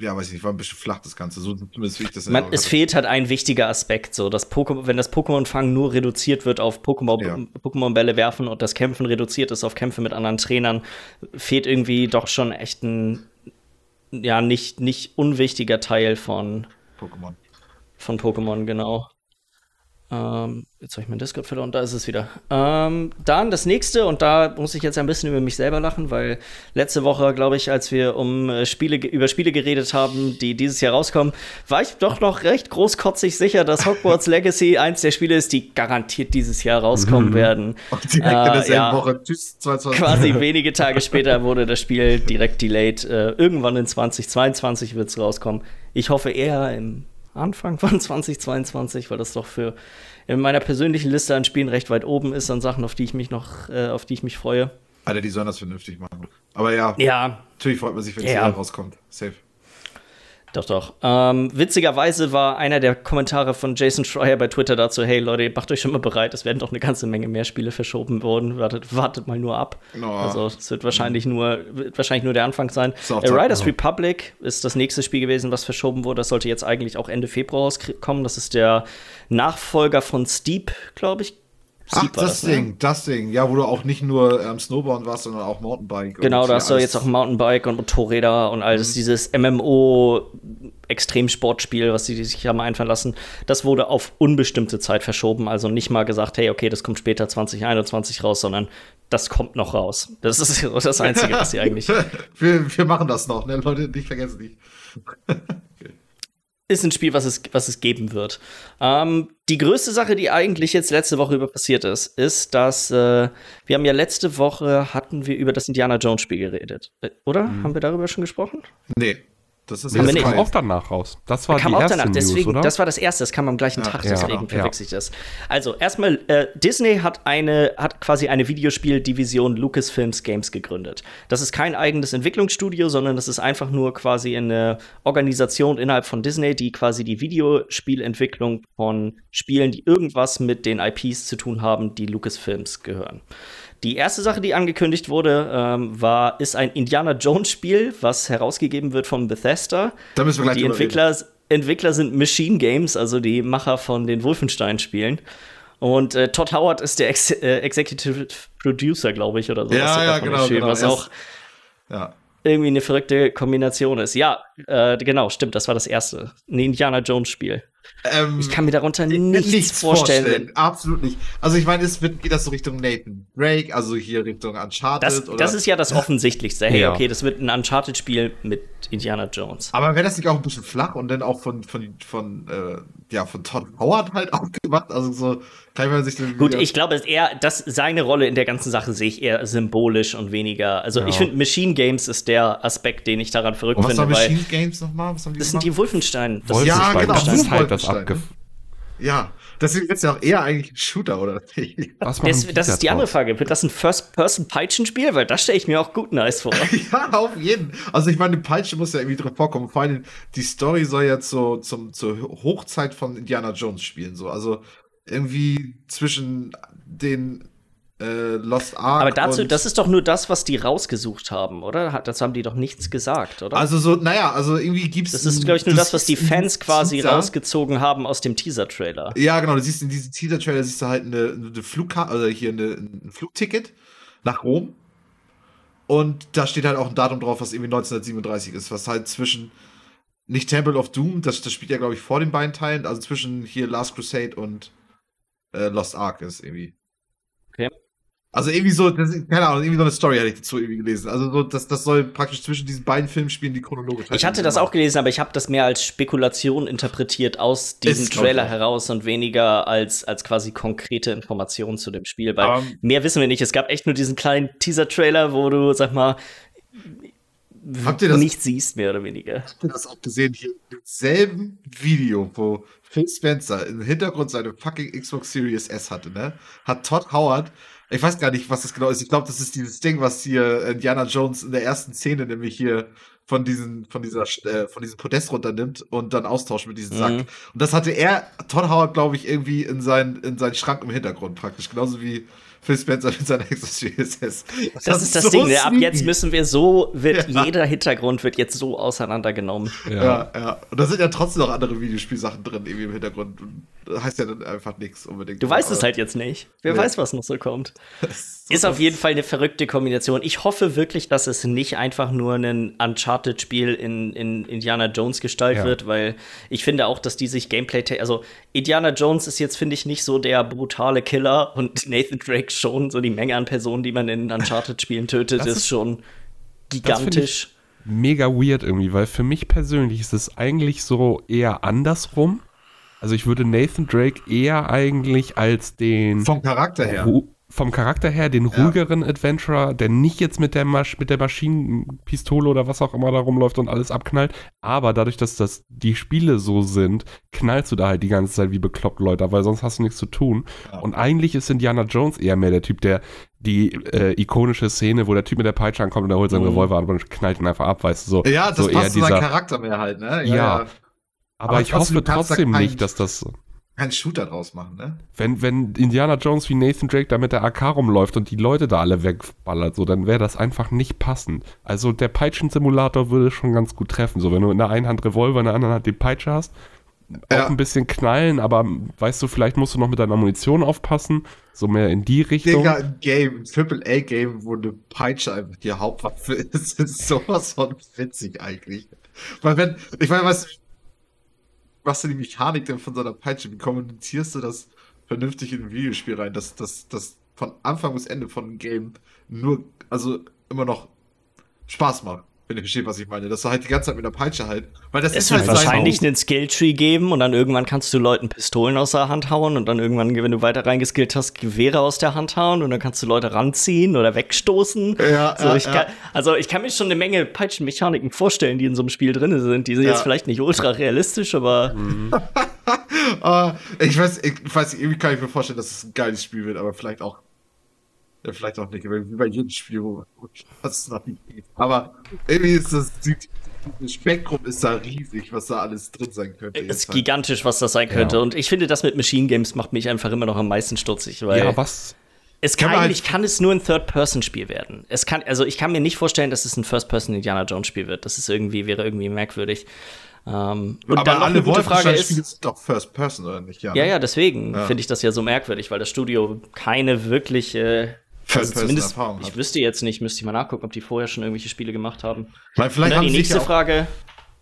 ja, weiß ich nicht, war ein bisschen flach das Ganze. So zumindest wie ich das Man, Es fehlt halt ein wichtiger Aspekt, so dass Pokémon, wenn das Pokémon-Fangen nur reduziert wird auf Pokémon, ja. Pokémon-Bälle werfen und das Kämpfen reduziert ist auf Kämpfe mit anderen Trainern, fehlt irgendwie doch schon echt ein ja nicht nicht unwichtiger Teil von Pokémon. Von Pokémon, genau. Ähm, jetzt habe ich mein Discord verloren, da ist es wieder. Ähm, dann das nächste, und da muss ich jetzt ein bisschen über mich selber lachen, weil letzte Woche, glaube ich, als wir um äh, Spiele, über Spiele geredet haben, die dieses Jahr rauskommen, war ich doch noch recht großkotzig sicher, dass Hogwarts Legacy eins der Spiele ist, die garantiert dieses Jahr rauskommen mhm. werden. Und direkt äh, in derselben ja, Woche. Tschüss, 2020. Quasi wenige Tage später wurde das Spiel direkt delayed. Äh, irgendwann in 2022 wird es rauskommen. Ich hoffe eher im Anfang von 2022, weil das doch für in meiner persönlichen Liste an Spielen recht weit oben ist, an Sachen, auf die ich mich noch, äh, auf die ich mich freue. Alter, die sollen das vernünftig machen. Aber ja, ja. natürlich freut man sich, wenn es ja. rauskommt. Safe. Doch, doch. Ähm, witzigerweise war einer der Kommentare von Jason Schreier bei Twitter dazu: Hey Leute, macht euch schon mal bereit, es werden doch eine ganze Menge mehr Spiele verschoben worden. Wartet, wartet mal nur ab. Oh. Also, es wird wahrscheinlich nur, wird wahrscheinlich nur der Anfang sein. Äh, Riders Republic ist das nächste Spiel gewesen, was verschoben wurde. Das sollte jetzt eigentlich auch Ende Februar rauskommen. Das ist der Nachfolger von Steep, glaube ich. Ach, das, das ne? Ding, ne? das Ding. Ja, wo du auch nicht nur ähm, Snowboard warst, sondern auch Mountainbike. Genau, da hast du jetzt auch Mountainbike und Motorräder und alles. Mhm. Dieses MMO-Extremsportspiel, was sie sich haben einfallen lassen, das wurde auf unbestimmte Zeit verschoben. Also nicht mal gesagt, hey, okay, das kommt später 2021 raus, sondern das kommt noch raus. Das ist das Einzige, was sie eigentlich. wir, wir machen das noch, ne, Leute, nicht vergessen nicht. Ist ein Spiel, was es, was es geben wird. Ähm, die größte Sache, die eigentlich jetzt letzte Woche über passiert ist, ist, dass äh, wir haben ja letzte Woche hatten wir über das Indiana Jones Spiel geredet, äh, oder? Mhm. Haben wir darüber schon gesprochen? Nee. Das, ist das kam auch danach raus. Das war kam die auch erste danach. Deswegen, News, das war das erste. Das kam am gleichen ja, Tag. Deswegen ja, verwechsel ich das. Also erstmal, äh, Disney hat eine, hat quasi eine Videospieldivision Lucasfilms Games gegründet. Das ist kein eigenes Entwicklungsstudio, sondern das ist einfach nur quasi eine Organisation innerhalb von Disney, die quasi die Videospielentwicklung von Spielen, die irgendwas mit den IPs zu tun haben, die Lucasfilms gehören. Die erste Sache, die angekündigt wurde, ähm, war, ist ein Indiana Jones Spiel, was herausgegeben wird von Bethesda. Da müssen wir gleich die Entwickler, Entwickler sind Machine Games, also die Macher von den Wolfenstein-Spielen. Und äh, Todd Howard ist der Ex äh, Executive Producer, glaube ich, oder so. Ja, ja, genau, genau. Was auch ja. irgendwie eine verrückte Kombination ist. Ja, äh, genau, stimmt, das war das erste. Ein Indiana Jones Spiel. Ähm, ich kann mir darunter nichts, nichts vorstellen. vorstellen. Absolut nicht. Also ich meine, es wird, geht das so Richtung Nathan Drake, also hier Richtung Uncharted. Das, oder? das ist ja das Offensichtlichste. Hey, ja. okay, das wird ein Uncharted-Spiel mit Indiana Jones. Aber wäre das nicht auch ein bisschen flach und dann auch von, von, von, äh, ja, von Todd Howard halt auch gemacht? Also so kann man sich dann Gut, ich glaube, eher, dass seine Rolle in der ganzen Sache sehe ich eher symbolisch und weniger. Also ja. ich finde, Machine Games ist der Aspekt, den ich daran verrückt finde. Was finde. Machine Games nochmal? Was haben die das gemacht? sind die Wolfenstein. Das ja, genau, das ist halt das abge ja, deswegen wird es ja auch eher eigentlich ein Shooter, oder? das, das ist die andere Frage. Wird das ein First-Person-Peitschen-Spiel? Weil das stelle ich mir auch gut nice vor. ja, auf jeden. Also ich meine, die Peitsche muss ja irgendwie drin vorkommen. Vor allem, die Story soll ja so, zum, zur Hochzeit von Indiana Jones spielen. So. Also irgendwie zwischen den äh, Lost Ark. Aber dazu, das ist doch nur das, was die rausgesucht haben, oder? Das haben die doch nichts gesagt, oder? Also so, naja, also irgendwie gibt's. Das ist, glaube ich, nur das, was die Fans quasi Teaser. rausgezogen haben aus dem Teaser-Trailer. Ja, genau. Du siehst in diesem Teaser-Trailer siehst du halt eine, eine Flugkarte, also hier eine, ein Flugticket nach Rom. Und da steht halt auch ein Datum drauf, was irgendwie 1937 ist, was halt zwischen nicht Temple of Doom, das, das spielt ja, glaube ich, vor den beiden Teilen, also zwischen hier Last Crusade und äh, Lost Ark ist irgendwie. Okay. Also irgendwie so, das, keine Ahnung, irgendwie so eine Story hatte ich dazu irgendwie gelesen. Also so, das, das soll praktisch zwischen diesen beiden Filmen spielen, die chronologisch Ich hatte das auch gelesen, aber ich habe das mehr als Spekulation interpretiert aus diesem Ist, Trailer heraus und weniger als, als quasi konkrete Informationen zu dem Spiel. Weil Aber- mehr wissen wir nicht. Es gab echt nur diesen kleinen Teaser-Trailer, wo du, sag mal, Habt ihr das- nichts siehst, mehr oder weniger. Habt ihr das auch gesehen hier im selben Video, wo Phil Spencer im Hintergrund seine fucking Xbox Series S hatte, ne? Hat Todd Howard, ich weiß gar nicht, was das genau ist. Ich glaube, das ist dieses Ding, was hier Indiana Jones in der ersten Szene nämlich hier von diesen, von dieser, äh, von diesem Podest runternimmt und dann austauscht mit diesem Sack. Mhm. Und das hatte er, Todd Howard, glaube ich, irgendwie in seinen, in seinen Schrank im Hintergrund praktisch. Genauso wie Phil Spencer mit seiner Xbox Series S. Das, ist das so Ding, ne? Ab jetzt müssen wir so, wird Ja. jeder Hintergrund wird jetzt so auseinandergenommen. Ja, ja. Und da sind ja trotzdem noch andere Videospielsachen drin, irgendwie im Hintergrund. Und das heißt ja dann einfach nichts unbedingt. Du weißt es halt jetzt nicht. Wer Ja. weiß, was noch so kommt. das Ist auf jeden Fall eine verrückte Kombination. Ich hoffe wirklich, dass es nicht einfach nur ein Uncharted-Spiel in, in Indiana Jones Gestalt Ja. wird, weil ich finde auch, dass die sich Gameplay, also Indiana Jones ist jetzt, finde ich, nicht so der brutale Killer und Nathan Drake schon, so die Menge an Personen, die man in Uncharted-Spielen tötet, ist, ist- schon gigantisch. mega weird irgendwie, weil für mich persönlich ist es eigentlich so eher andersrum. Also ich würde Nathan Drake eher eigentlich als den Vom Charakter her. Ru- vom Charakter her den Ja. ruhigeren Adventurer, der nicht jetzt mit der, Masch mit der Maschinenpistole oder was auch immer da rumläuft und alles abknallt. Aber dadurch, dass das die Spiele so sind, knallst du da halt die ganze Zeit wie bekloppt Leute, weil sonst hast du nichts zu tun. Ja. Und eigentlich ist Indiana Jones eher mehr der Typ, der die äh, ikonische Szene, wo der Typ mit der Peitsche ankommt und er holt seinen Mhm. Revolver an und knallt ihn einfach ab, weißt du so. Ja, das so passt zu seinem Charakter mehr halt, ne? Ja. Aber, Aber ich hoffe trotzdem nicht, dass das Kein Shooter draus machen, ne? wenn, wenn Indiana Jones wie Nathan Drake da mit der AK rumläuft und die Leute da alle wegballert, so, dann wäre das einfach nicht passend. Also der Peitschen-Simulator würde schon ganz gut treffen. So, wenn du in der einen Hand Revolver, in der anderen Hand die Peitsche hast, Ja. auch ein bisschen knallen, aber weißt du, vielleicht musst du noch mit deiner Munition aufpassen, so mehr in die Richtung. Digga, ein Game, ein Triple-A-Game, wo eine Peitsche einfach die Hauptwaffe ist, ist sowas von witzig eigentlich. Weil wenn, ich meine, was, was denn die Mechanik denn von so einer Peitsche? Wie kommunizierst du das vernünftig in ein Videospiel rein, dass das dass von Anfang bis Ende von einem Game nur, also immer noch Spaß macht? Wenn ihr versteht, was ich meine. Dass du halt die ganze Zeit mit der Peitsche halt. Weil das Es ist wird halt sein wahrscheinlich einen Skilltree geben und dann irgendwann kannst du Leuten Pistolen aus der Hand hauen und dann irgendwann, wenn du weiter reingeskillt hast, Gewehre aus der Hand hauen und dann kannst du Leute ranziehen oder wegstoßen. Ja, so, ja, ich ja. Kann, also ich kann mir schon eine Menge Peitschenmechaniken vorstellen, die in so einem Spiel drin sind. Die sind Ja. jetzt vielleicht nicht ultra realistisch, aber Ah, ich weiß, ich weiß, irgendwie kann ich mir vorstellen, dass es ein geiles Spiel wird, aber vielleicht auch. Ja, vielleicht auch nicht, wie bei jedem Spiel, wo das noch nicht geht. Aber irgendwie ist das, das Spektrum ist da riesig, was da alles drin sein könnte. es ist halt. gigantisch, was das sein könnte. Ja. Und ich finde, das mit Machine Games macht mich einfach immer noch am meisten stutzig, weil ja, was? es Kann kann, man halt- eigentlich kann es nur ein Third-Person-Spiel werden. Es kann, also ich kann mir nicht vorstellen, dass es ein First-Person-Indiana Jones-Spiel wird. Das ist irgendwie, wäre irgendwie merkwürdig. Ähm, und aber dann alle eine gute Frage Wolfenstein-Spiele ist, sind doch First Person, oder nicht? Ja, ne? ja, deswegen Ja. finde ich das ja so merkwürdig, weil das Studio keine wirkliche. Also zumindest, ich hat. wüsste jetzt nicht, müsste ich mal nachgucken, ob die vorher schon irgendwelche Spiele gemacht haben. Weil vielleicht haben die sie sich nächste ja auch, Frage.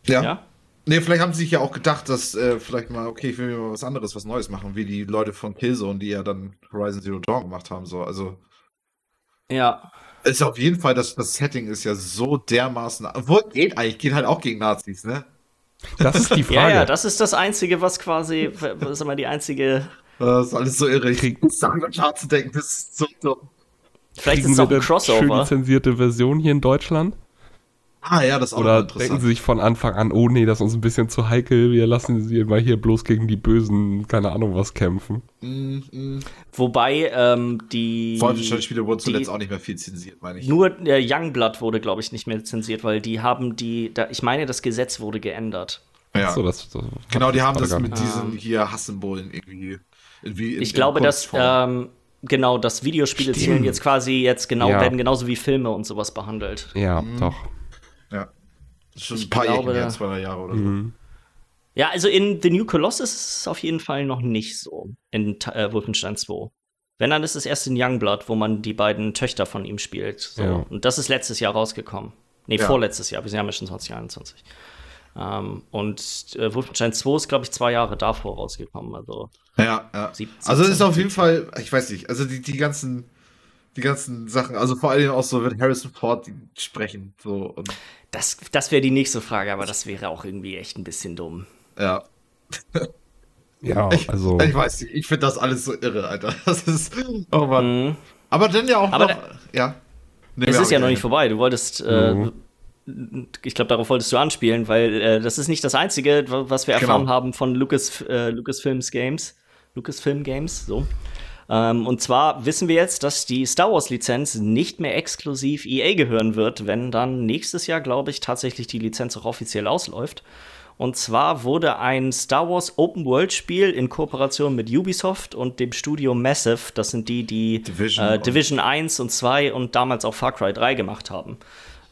ja. Ja? Nee, vielleicht haben sie sich ja auch gedacht, dass äh, vielleicht mal, okay, ich will mir mal was anderes, was Neues machen, wie die Leute von Killzone, die ja dann Horizon Zero Dawn gemacht haben. So. Also Ja. ist auf jeden Fall, das, das Setting ist ja so dermaßen. Obwohl, geht eigentlich, geht halt auch gegen Nazis, ne? Das ist die Ja, Frage. ja, das ist das Einzige, was quasi, was ist immer die einzige. Das ist alles so irre. Ich Krieg- zu denken, das ist so dumm. Vielleicht ist es auch ein eine schön Crossover. lizenzierte Version hier in Deutschland? Ah ja, das ist auch Oder denken sie sich von Anfang an, oh nee, das ist uns ein bisschen zu heikel, wir lassen sie mal hier bloß gegen die Bösen, keine Ahnung was kämpfen. Mm, mm. Wobei ähm, die. Wolfenstein-Spiele wurden die- zuletzt auch nicht mehr viel zensiert, meine ich. Nur der Youngblood wurde, glaube ich, nicht mehr lizenziert, weil die haben die. Da, ich meine, das Gesetz wurde geändert. Ja. So, das, das genau, die haben das mit diesen hier Hassensymbolen irgendwie. irgendwie in, Ich in glaube, dass ähm, genau, dass Videospiele Stimmt. zählen jetzt quasi jetzt genau Ja. werden genauso wie Filme und sowas behandelt. Ja, Mhm. doch. Ja. Das ist schon ich ein paar glaube, Jahre zwei, drei Jahre oder so. Mhm. Ja, also in The New Colossus ist es auf jeden Fall noch nicht so in äh, Wolfenstein 2. Wenn, dann ist es erst in Youngblood, wo man die beiden Töchter von ihm spielt. So. Ja. Und das ist letztes Jahr rausgekommen. Nee, Ja. vorletztes Jahr. Wir haben ja schon 2021. Ähm, und äh, Wolfenstein 2 ist, glaube ich, zwei Jahre davor rausgekommen. Also, ja, ja. also ist auf jeden Fall, ich weiß nicht, also die, die ganzen, die ganzen Sachen, also vor allem auch so, wenn Harrison Ford sprechen. So, und das das wäre die nächste Frage, aber das wäre auch irgendwie echt ein bisschen dumm. Ja. Ja, ich, also. Ich weiß nicht, ich finde das alles so irre, Alter. Das ist. Oh Mann. Mhm. Aber dann ja auch aber noch. Da, ja. Nee, es ist ja noch nicht vorbei. Du wolltest. Äh, mhm. Äh, ich glaube, darauf wolltest du anspielen, weil äh, das ist nicht das Einzige, was wir erfahren genau. haben von Lucas, äh, Lucasfilms Games. Lucasfilm Games, so. Ähm, und zwar wissen wir jetzt, dass die Star Wars-Lizenz nicht mehr exklusiv EA gehören wird, wenn dann nächstes Jahr, glaube ich, tatsächlich die Lizenz auch offiziell ausläuft. Und zwar wurde ein Star Wars Open World Spiel in Kooperation mit Ubisoft und dem Studio Massive, das sind die, die Division, äh, Division 1 und 2 und damals auch Far Cry 3 gemacht haben.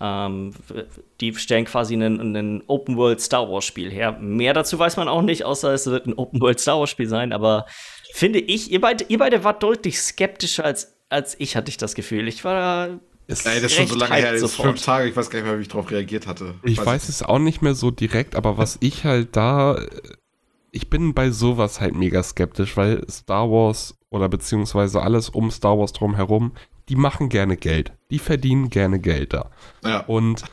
Ähm, die stellen quasi ein Open World Star Wars Spiel her. Mehr dazu weiß man auch nicht, außer es wird ein Open World Star Wars Spiel sein. Aber finde ich, ihr beide, ihr beide wart deutlich skeptischer als, als ich, hatte ich das Gefühl. Ich war ist Ey, das ist schon so lange her, das ist fünf Tage, ich weiß gar nicht mehr, wie ich darauf reagiert hatte. Ich weiß, weiß es auch nicht mehr so direkt, aber was ich halt da, ich bin bei sowas halt mega skeptisch, weil Star Wars oder beziehungsweise alles um Star Wars drumherum, die machen gerne Geld. Die verdienen gerne Geld da. Ja. Und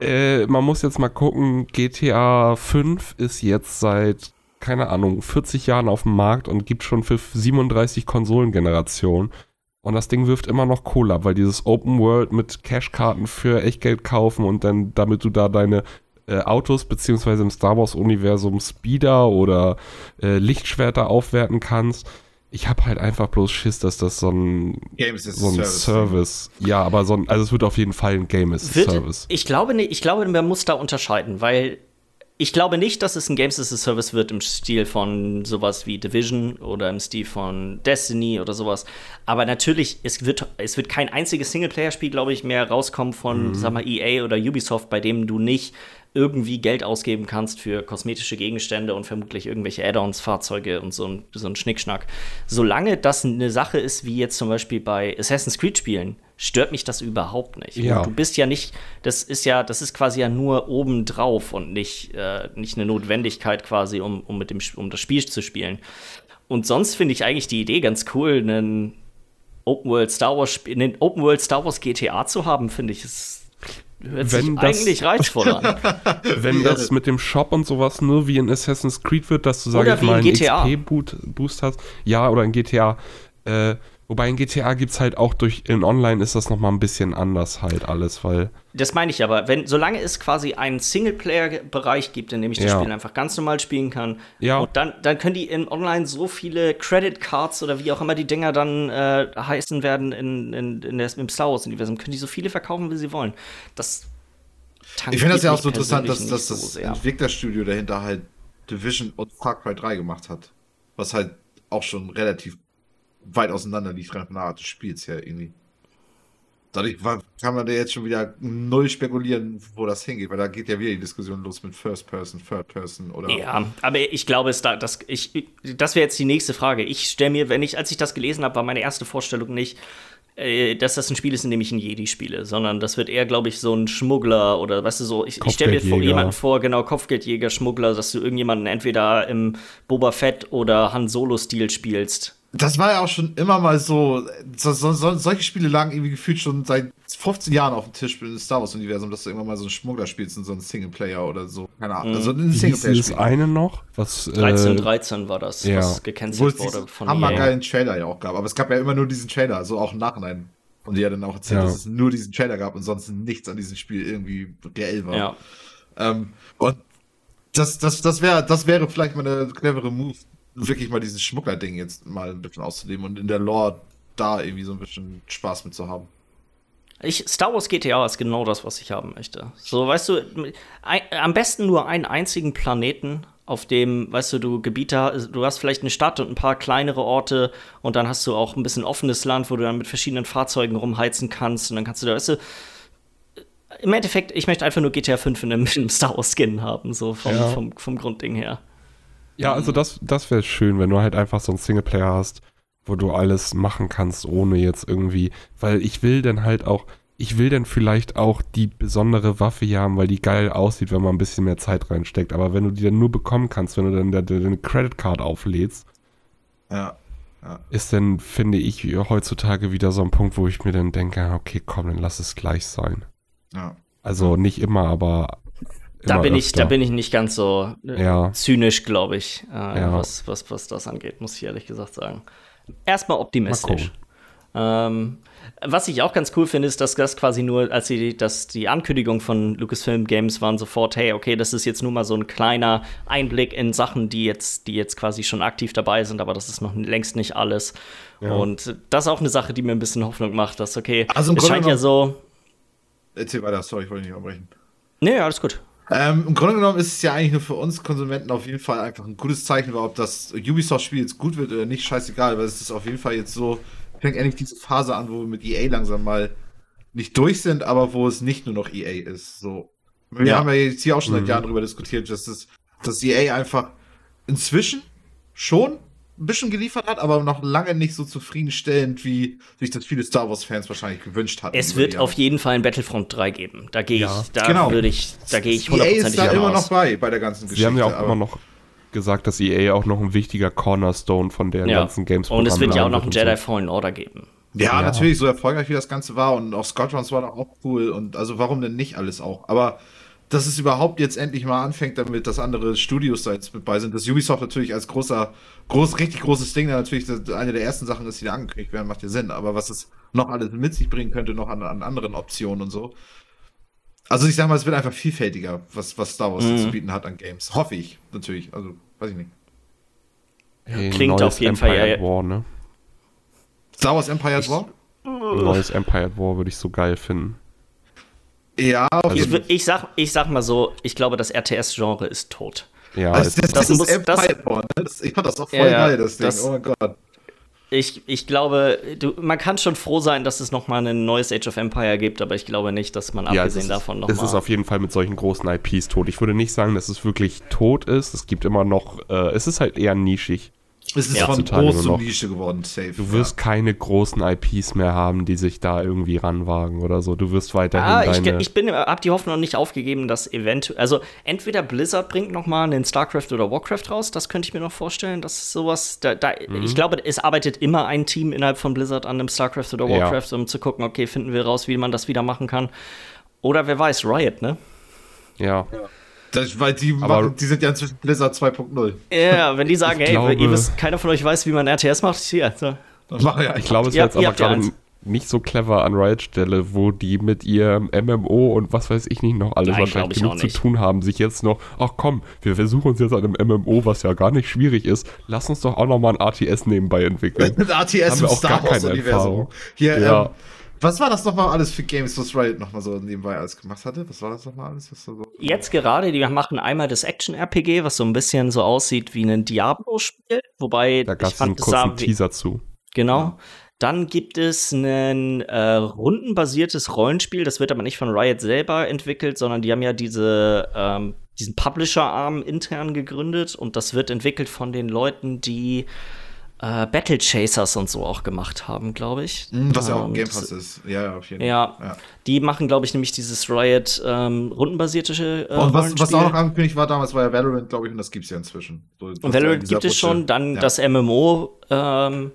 äh, man muss jetzt mal gucken, GTA 5 ist jetzt seit, keine Ahnung, 40 Jahren auf dem Markt und gibt schon für 37 Konsolengenerationen. Und das Ding wirft immer noch Kohle ab, weil dieses Open World mit Cashkarten für Echtgeld kaufen und dann, damit du da deine äh, Autos beziehungsweise im Star Wars-Universum Speeder oder äh, Lichtschwerter aufwerten kannst. Ich habe halt einfach bloß Schiss, dass das so ein, so ein Service, Service ja, aber so ein, also es wird auf jeden Fall ein Game as a Service. Ich glaube nicht, ich glaube, man muss da unterscheiden, weil ich glaube nicht, dass es ein Games as a Service wird im Stil von sowas wie Division oder im Stil von Destiny oder sowas. Aber natürlich, es wird, es wird kein einziges Singleplayer-Spiel, glaube ich, mehr rauskommen von, mhm. sag mal, EA oder Ubisoft, bei dem du nicht irgendwie Geld ausgeben kannst für kosmetische Gegenstände und vermutlich irgendwelche Add-ons, Fahrzeuge und so ein, so ein Schnickschnack. Solange das eine Sache ist, wie jetzt zum Beispiel bei Assassin's Creed-Spielen, stört mich das überhaupt nicht. Ja. Du bist ja nicht, das ist ja, das ist quasi ja nur obendrauf und nicht, äh, nicht eine Notwendigkeit quasi, um, um, mit dem, um das Spiel zu spielen. Und sonst finde ich eigentlich die Idee ganz cool, einen Open World Star Wars, einen Open World Star Wars GTA zu haben, finde ich, ist Hört wenn sich das, eigentlich reizvoll an. Wenn das mit dem Shop und sowas nur wie in Assassin's Creed wird, dass du, sag ich mal, einen XP-Boost hast. Ja, oder in GTA. Äh, Wobei in GTA gibt es halt auch durch, in Online ist das nochmal ein bisschen anders halt alles, weil. Das meine ich aber, wenn, solange es quasi einen Singleplayer-Bereich gibt, in dem ich das ja. Spiel einfach ganz normal spielen kann, ja. und dann, dann können die in Online so viele Credit Cards oder wie auch immer die Dinger dann äh, heißen werden in, in, in der, im Star Wars-Universum, können die so viele verkaufen, wie sie wollen. Das ich finde das ja auch so interessant, dass, dass das so Entwicklerstudio dahinter halt Division und Far Cry 3 gemacht hat. Was halt auch schon relativ weit auseinander liegt von der Art des Spiels her irgendwie. Dadurch kann man da jetzt schon wieder null spekulieren, wo das hingeht, weil da geht ja wieder die Diskussion los mit First Person, Third Person oder. Ja, aber ich glaube, es da, das, das wäre jetzt die nächste Frage. Ich stelle mir, wenn ich, als ich das gelesen habe, war meine erste Vorstellung nicht, äh, dass das ein Spiel ist, in dem ich ein Jedi spiele, sondern das wird eher, glaube ich, so ein Schmuggler oder weißt du so, ich, ich stelle mir vor, jemanden vor, genau, Kopfgeldjäger, Schmuggler, dass du irgendjemanden entweder im Boba Fett oder Han Solo-Stil spielst das war ja auch schon immer mal so, so, so, solche Spiele lagen irgendwie gefühlt schon seit 15 Jahren auf dem Tisch im Star Wars-Universum, dass du irgendwann mal so einen Schmuggler spielst in so einen Singleplayer oder so. Keine Ahnung. Also ein Singleplayer. das eine noch? Was, 13, 13 äh, war das, ja. was gecancelt wurde von Hammer geilen Trailer ja auch gab. Aber es gab ja immer nur diesen Trailer, also auch im Nachhinein. Und die ja dann auch erzählt, ja. dass es nur diesen Trailer gab und sonst nichts an diesem Spiel irgendwie reell war. Ja. Ähm, und das, das, das, wär, das wäre vielleicht mal eine clevere Move, wirklich mal dieses Schmuggler-Ding jetzt mal ein bisschen auszuleben und in der Lore da irgendwie so ein bisschen Spaß mit zu haben. Ich, Star Wars GTA ist genau das, was ich haben möchte. So, weißt du, ein, am besten nur einen einzigen Planeten, auf dem, weißt du, du Gebiete, du hast vielleicht eine Stadt und ein paar kleinere Orte und dann hast du auch ein bisschen offenes Land, wo du dann mit verschiedenen Fahrzeugen rumheizen kannst und dann kannst du da, weißt du, im Endeffekt, ich möchte einfach nur GTA 5 in einem, in einem Star Wars Skin haben, so vom, ja. vom, vom Grundding her. Ja, also das, das wäre schön, wenn du halt einfach so einen Singleplayer hast, wo du alles machen kannst, ohne jetzt irgendwie, weil ich will dann halt auch, ich will dann vielleicht auch die besondere Waffe hier haben, weil die geil aussieht, wenn man ein bisschen mehr Zeit reinsteckt. Aber wenn du die dann nur bekommen kannst, wenn du dann deine Credit Card auflädst, Ja. ist dann, finde ich, heutzutage wieder so ein Punkt, wo ich mir dann denke, okay, komm, dann lass es gleich sein. Ja. Also nicht immer, aber Da bin, ich, da bin ich nicht ganz so äh, Ja. zynisch, glaube ich, äh, Ja. was, was, was das angeht, muss ich ehrlich gesagt sagen. Erstmal optimistisch. Ähm, was ich auch ganz cool finde, ist, dass das quasi nur, als die, dass die Ankündigung von Lucasfilm Games waren sofort, hey, okay, das ist jetzt nur mal so ein kleiner Einblick in Sachen, die jetzt, die jetzt quasi schon aktiv dabei sind, aber das ist noch längst nicht alles. Und das ist auch eine Sache, die mir ein bisschen Hoffnung macht, dass, okay, Also es Grunde scheint ja so. Erzähl weiter, sorry, ich wollte nicht abbrechen. Nee, alles gut. Ähm, Im Grunde genommen ist es ja eigentlich nur für uns Konsumenten auf jeden Fall einfach ein gutes Zeichen, weil ob das Ubisoft-Spiel jetzt gut wird oder nicht, scheißegal, weil es ist auf jeden Fall jetzt so, fängt endlich diese Phase an, wo wir mit EA langsam mal nicht durch sind, aber wo es nicht nur noch EA ist. So. Wir Ja. haben ja jetzt hier auch schon Mhm. seit Jahren darüber diskutiert, dass, das, dass EA einfach inzwischen schon ein bisschen geliefert hat, aber noch lange nicht so zufriedenstellend, wie sich das viele Star Wars-Fans wahrscheinlich gewünscht hatten. Es wird auf jeden Fall ein Battlefront 3 geben. Da gehe ich, Ja. da Genau. würde ich, da gehe ich EA hundertprozentig ist da immer aus. noch bei, bei der ganzen Geschichte. Sie haben ja auch immer noch gesagt, dass EA auch noch ein wichtiger Cornerstone von der Ja. ganzen Games Und es wird ja auch noch ein Jedi so. Fallen Order geben. Ja, Ja. natürlich, so erfolgreich wie das Ganze war und auch Squadrons war doch auch cool und also warum denn nicht alles auch? Aber dass es überhaupt jetzt endlich mal anfängt, damit dass andere Studios da jetzt mit bei sind, dass Ubisoft natürlich als großer, groß, richtig großes Ding da natürlich das, eine der ersten Sachen ist, die da angekündigt werden, macht ja Sinn. Aber was es noch alles mit sich bringen könnte, noch an, an anderen Optionen und so. Also ich sag mal, es wird einfach vielfältiger, was, was Star Wars Mhm. zu bieten hat an Games. Hoffe ich, natürlich. Also, weiß ich nicht. Hey, Klingt auf jeden Fall, Empire ja, at War, ne? Star Wars Empire at War? Neues Empire at War würde ich so geil finden. Ja, auf Ich, ich, sag, ich sag mal so, ich glaube, das RTS-Genre ist tot. Ja, Also das, das das, muss- ist das- ne? das, Ich fand das auch voll Ja, ja, geil, das Ding. das- oh mein Gott. Ich, ich glaube, du, man kann schon froh sein, dass es noch mal ein neues Age of Empire gibt, aber ich glaube nicht, dass man ja, es abgesehen ist, davon noch es mal ist auf jeden Fall mit solchen großen IPs tot. Ich würde nicht sagen, dass es wirklich tot ist. Es gibt immer noch, äh, es ist halt eher nischig. Es ist Ja. von groß zu. Nische geworden, safe. Du wirst keine großen IPs mehr haben, die sich da irgendwie ranwagen oder so. Du wirst weiterhin Ah, ich, deine. ich bin, hab die Hoffnung noch nicht aufgegeben, dass eventuell, also entweder Blizzard bringt noch mal einen StarCraft oder Warcraft raus, das könnte ich mir noch vorstellen, dass sowas, da, da, Mhm. ich glaube, es arbeitet immer ein Team innerhalb von Blizzard an einem StarCraft oder Ja. Warcraft, um zu gucken, okay, finden wir raus, wie man das wieder machen kann. Oder wer weiß, Riot, ne? ja. Das, weil die, Aber- machen, die sind ja inzwischen Blizzard 2.0. Ja, wenn die sagen, Ich hey, glaube- ihr wisst, keiner von euch weiß, wie man RTS macht, hier, so. Das machen ja Ich glaube, es wäre jetzt aber gerade nicht so clever an Riot Stelle, wo die mit ihrem MMO und was weiß ich nicht noch alles Nein, wahrscheinlich ich genug zu tun haben, sich jetzt noch, ach komm, wir versuchen uns jetzt an einem MMO, was ja gar nicht schwierig ist, lass uns doch auch noch mal ein RTS nebenbei entwickeln. Mit RTS Haben im wir auch Star gar keine Wars-Universum. Erfahrung. Hier, Ja. ähm, was war das nochmal alles für Games, was Riot nochmal so nebenbei alles gemacht hatte? Was war das nochmal alles? Was so Jetzt gerade, die machen einmal das Action-RPG, was so ein bisschen so aussieht wie ein Diablo-Spiel, wobei Da gab ich es einen fand, es sah kurzen Teaser zu. Genau. Dann gibt es ein äh, rundenbasiertes Rollenspiel, das wird aber nicht von Riot selber entwickelt, sondern die haben ja diese, ähm, diesen Publisher-Arm intern gegründet und das wird entwickelt von den Leuten, die äh, Battle Chasers und so auch gemacht haben, glaube ich. Hm, Was ja auch Ähm, ein Game das- Pass ist. Ja, ja, auf jeden Fall. Ja, Ja. die machen, glaube ich, nämlich dieses Riot ähm, rundenbasierte äh, Und was, was auch noch angekündigt war damals, war ja Valorant, glaube ich, und das gibt's ja inzwischen. So, Und Valorant gibt es schon, dann ja. das MMO. Ähm,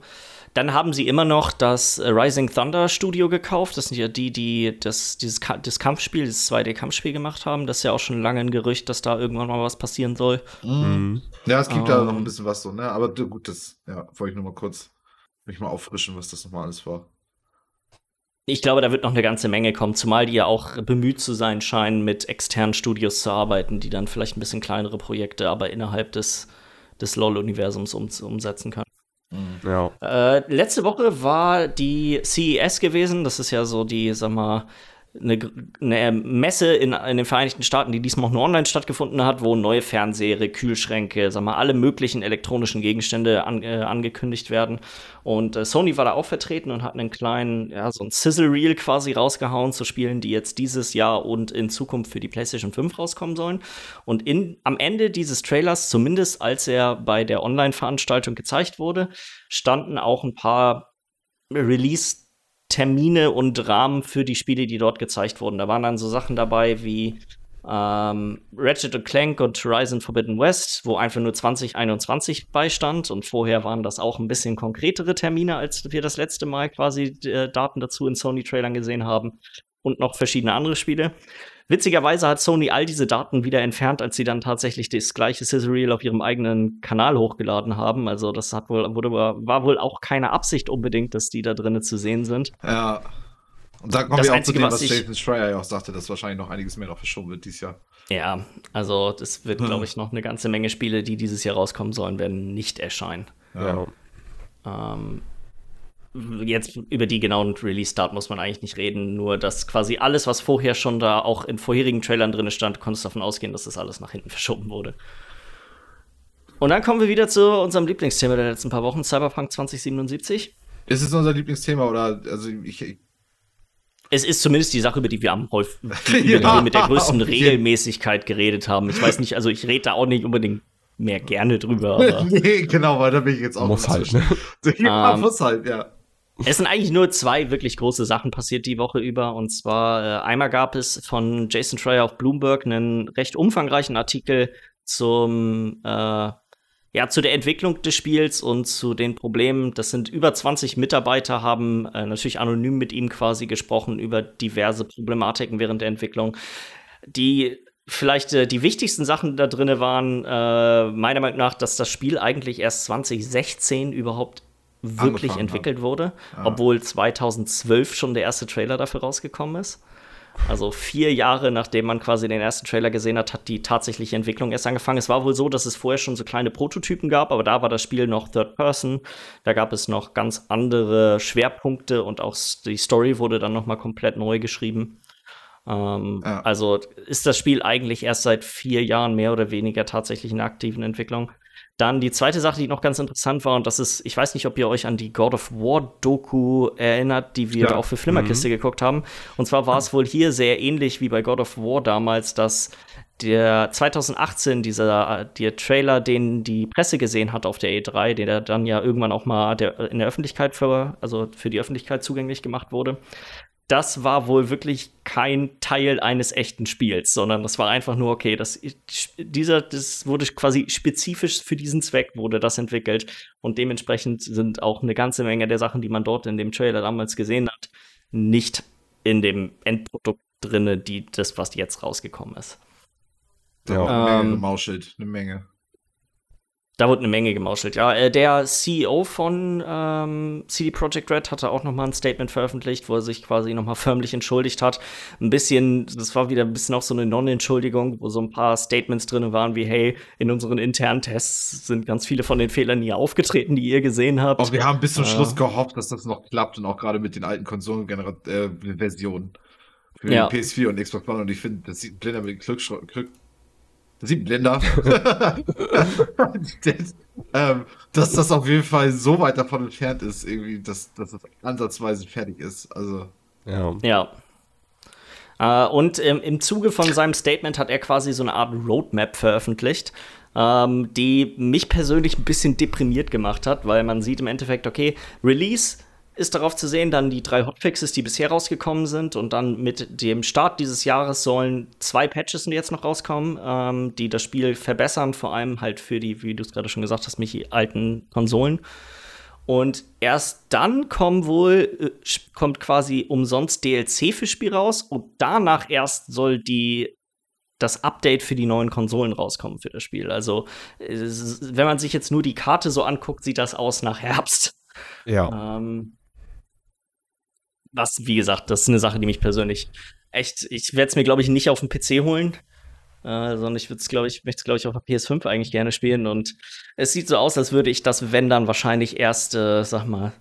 dann haben sie immer noch das äh, Rising Thunder Studio gekauft. Das sind ja die, die das, dieses Ka das Kampfspiel, dieses 2D-Kampfspiel gemacht haben. Das ist ja auch schon lange ein Gerücht, dass da irgendwann mal was passieren soll. Mhm. Ja, es gibt ja Ähm. noch ein bisschen was so, ne? Aber gut, das, ja, wollte ich nur mal kurz mich mal auffrischen, was das nochmal alles war. Ich glaube, da wird noch eine ganze Menge kommen, zumal die ja auch bemüht zu sein scheinen, mit externen Studios zu arbeiten, die dann vielleicht ein bisschen kleinere Projekte, aber innerhalb des, des LOL-Universums um, umsetzen können. Ja. Äh, letzte Woche war die CES gewesen. Das ist ja so die, sag mal, eine, eine Messe in, in den Vereinigten Staaten, die diesmal auch nur online stattgefunden hat, wo neue Fernseher, Kühlschränke, sag mal, alle möglichen elektronischen Gegenstände an, äh, angekündigt werden. Und äh, Sony war da auch vertreten und hat einen kleinen, ja, so ein Sizzle Reel quasi rausgehauen zu Spielen, die jetzt dieses Jahr und in Zukunft für die PlayStation 5 rauskommen sollen. Und in, am Ende dieses Trailers, zumindest als er bei der Online-Veranstaltung gezeigt wurde, standen auch ein paar Release Termine und Rahmen für die Spiele, die dort gezeigt wurden. Da waren dann so Sachen dabei wie ähm, Ratchet Clank und Horizon Forbidden West, wo einfach nur 2021 beistand und vorher waren das auch ein bisschen konkretere Termine, als wir das letzte Mal quasi äh, Daten dazu in Sony-Trailern gesehen haben und noch verschiedene andere Spiele. Witzigerweise hat Sony all diese Daten wieder entfernt, als sie dann tatsächlich das gleiche Sizzle auf ihrem eigenen Kanal hochgeladen haben. Also das hat wohl, wurde, war wohl auch keine Absicht unbedingt, dass die da drinnen zu sehen sind. Ja. Und da kommen das wir auch zu dem, was, was Jason Schreier ja auch sagte, dass wahrscheinlich noch einiges mehr noch verschoben wird dieses Jahr. Ja, also das wird, hm. glaube ich, noch eine ganze Menge Spiele, die dieses Jahr rauskommen sollen, werden nicht erscheinen. Ja. Ähm, jetzt über die genauen Release-Start muss man eigentlich nicht reden, nur dass quasi alles, was vorher schon da auch in vorherigen Trailern drin stand, konntest davon ausgehen, dass das alles nach hinten verschoben wurde. Und dann kommen wir wieder zu unserem Lieblingsthema der letzten paar Wochen, Cyberpunk 2077. Ist es unser Lieblingsthema oder also ich, ich es ist zumindest die Sache, über die wir am häufigsten ja, mit der größten okay. Regelmäßigkeit geredet haben. Ich weiß nicht, also ich rede da auch nicht unbedingt mehr gerne drüber. nee, genau, weil da bin ich jetzt auch. Muss halt, ne? um, muss halt, ja. Es sind eigentlich nur zwei wirklich große Sachen passiert die Woche über. Und zwar äh, einmal gab es von Jason Schreier auf Bloomberg einen recht umfangreichen Artikel zum äh, ja, zu der Entwicklung des Spiels und zu den Problemen. Das sind über 20 Mitarbeiter, haben äh, natürlich anonym mit ihm quasi gesprochen über diverse Problematiken während der Entwicklung. Die vielleicht äh, die wichtigsten Sachen da drin waren, äh, meiner Meinung nach, dass das Spiel eigentlich erst 2016 überhaupt wirklich entwickelt hat. wurde, ja. obwohl 2012 schon der erste Trailer dafür rausgekommen ist. Also vier Jahre nachdem man quasi den ersten Trailer gesehen hat, hat die tatsächliche Entwicklung erst angefangen. Es war wohl so, dass es vorher schon so kleine Prototypen gab, aber da war das Spiel noch Third Person. Da gab es noch ganz andere Schwerpunkte und auch die Story wurde dann noch mal komplett neu geschrieben. Ähm, ja. Also ist das Spiel eigentlich erst seit vier Jahren mehr oder weniger tatsächlich in aktiven Entwicklung. Dann die zweite Sache, die noch ganz interessant war, und das ist, ich weiß nicht, ob ihr euch an die God of War Doku erinnert, die wir ja. auch für Flimmerkiste mhm. geguckt haben. Und zwar war es wohl hier sehr ähnlich wie bei God of War damals, dass der 2018 dieser der Trailer, den die Presse gesehen hat auf der E3, der dann ja irgendwann auch mal der, in der Öffentlichkeit für, also für die Öffentlichkeit zugänglich gemacht wurde, das war wohl wirklich kein Teil eines echten Spiels, sondern das war einfach nur, okay, das, dieser, das wurde quasi spezifisch für diesen Zweck wurde das entwickelt und dementsprechend sind auch eine ganze Menge der Sachen, die man dort in dem Trailer damals gesehen hat, nicht in dem Endprodukt drinne, die das, was jetzt rausgekommen ist. Ja, eine Menge ähm, gemauschelt, eine Menge. Da wurde eine Menge gemauschelt. Ja, äh, der CEO von ähm, CD Projekt Red hatte auch noch mal ein Statement veröffentlicht, wo er sich quasi noch mal förmlich entschuldigt hat. Ein bisschen, das war wieder ein bisschen auch so eine Non-Entschuldigung, wo so ein paar Statements drin waren, wie hey, in unseren internen Tests sind ganz viele von den Fehlern nie aufgetreten, die ihr gesehen habt. Auch wir haben bis zum äh, Schluss gehofft, dass das noch klappt und auch gerade mit den alten Konsolenversionen äh, für ja. PS4 und Xbox One. Und ich finde, das sieht blinder mit Glück, Glück Blender. ähm, dass das auf jeden Fall so weit davon entfernt ist, irgendwie, dass, dass das ansatzweise fertig ist. Also. Ja. Ja. Äh, und im, im Zuge von seinem Statement hat er quasi so eine Art Roadmap veröffentlicht, ähm, die mich persönlich ein bisschen deprimiert gemacht hat, weil man sieht im Endeffekt, okay, Release ist darauf zu sehen, dann die drei Hotfixes, die bisher rausgekommen sind. Und dann mit dem Start dieses Jahres sollen zwei Patches jetzt noch rauskommen, ähm, die das Spiel verbessern, vor allem halt für die, wie du es gerade schon gesagt hast, Michi, alten Konsolen. Und erst dann kommen wohl, äh, kommt quasi umsonst DLC fürs Spiel raus und danach erst soll die das Update für die neuen Konsolen rauskommen für das Spiel. Also, wenn man sich jetzt nur die Karte so anguckt, sieht das aus nach Herbst. Ja. Ähm, was, wie gesagt, das ist eine Sache, die mich persönlich echt, ich werde es mir, glaube ich, nicht auf dem PC holen. Äh, sondern ich würde es, glaube ich, möchte es, glaube ich, auf der PS5 eigentlich gerne spielen. Und es sieht so aus, als würde ich das, wenn dann, wahrscheinlich erst, äh, sag mal,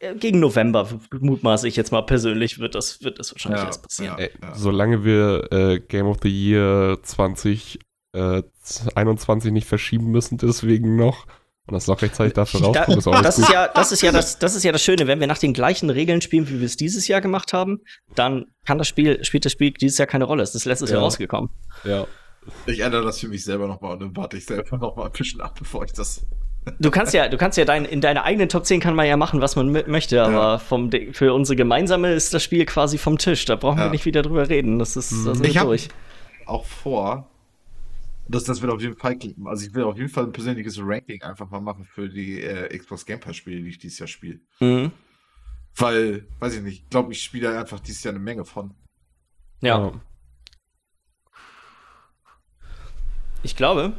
äh, gegen November, mutmaße ich jetzt mal persönlich, wird das, wird das wahrscheinlich ja, erst passieren. Ja, ja. Solange wir äh, Game of the Year 2021 äh, nicht verschieben müssen, deswegen noch, und das noch rechtzeitig dafür rauskommt, ist auch das ist ja, das ist ja das, das ist ja das Schöne, wenn wir nach den gleichen Regeln spielen, wie wir es dieses Jahr gemacht haben, dann kann das Spiel, spielt das Spiel dieses Jahr keine Rolle. Es ist letztes ja. Jahr rausgekommen. Ja. Ich ändere das für mich selber nochmal und dann warte ich selber nochmal ein bisschen ab, bevor ich das Du kannst ja, du kannst ja dein, in deiner eigenen Top 10 kann man ja machen, was man möchte, aber ja. vom, für unsere gemeinsame ist das Spiel quasi vom Tisch. Da brauchen ja. wir nicht wieder drüber reden. Das ist, das ist ich durch. Auch vor, dass das wird auf jeden Fall klicken. Also ich will auf jeden Fall ein persönliches Ranking einfach mal machen für die äh, Xbox Game Pass Spiele, die ich dieses Jahr spiele. Mhm. Weil, weiß ich nicht, ich glaube, ich spiele einfach dieses Jahr eine Menge von. Ja. Ich glaube,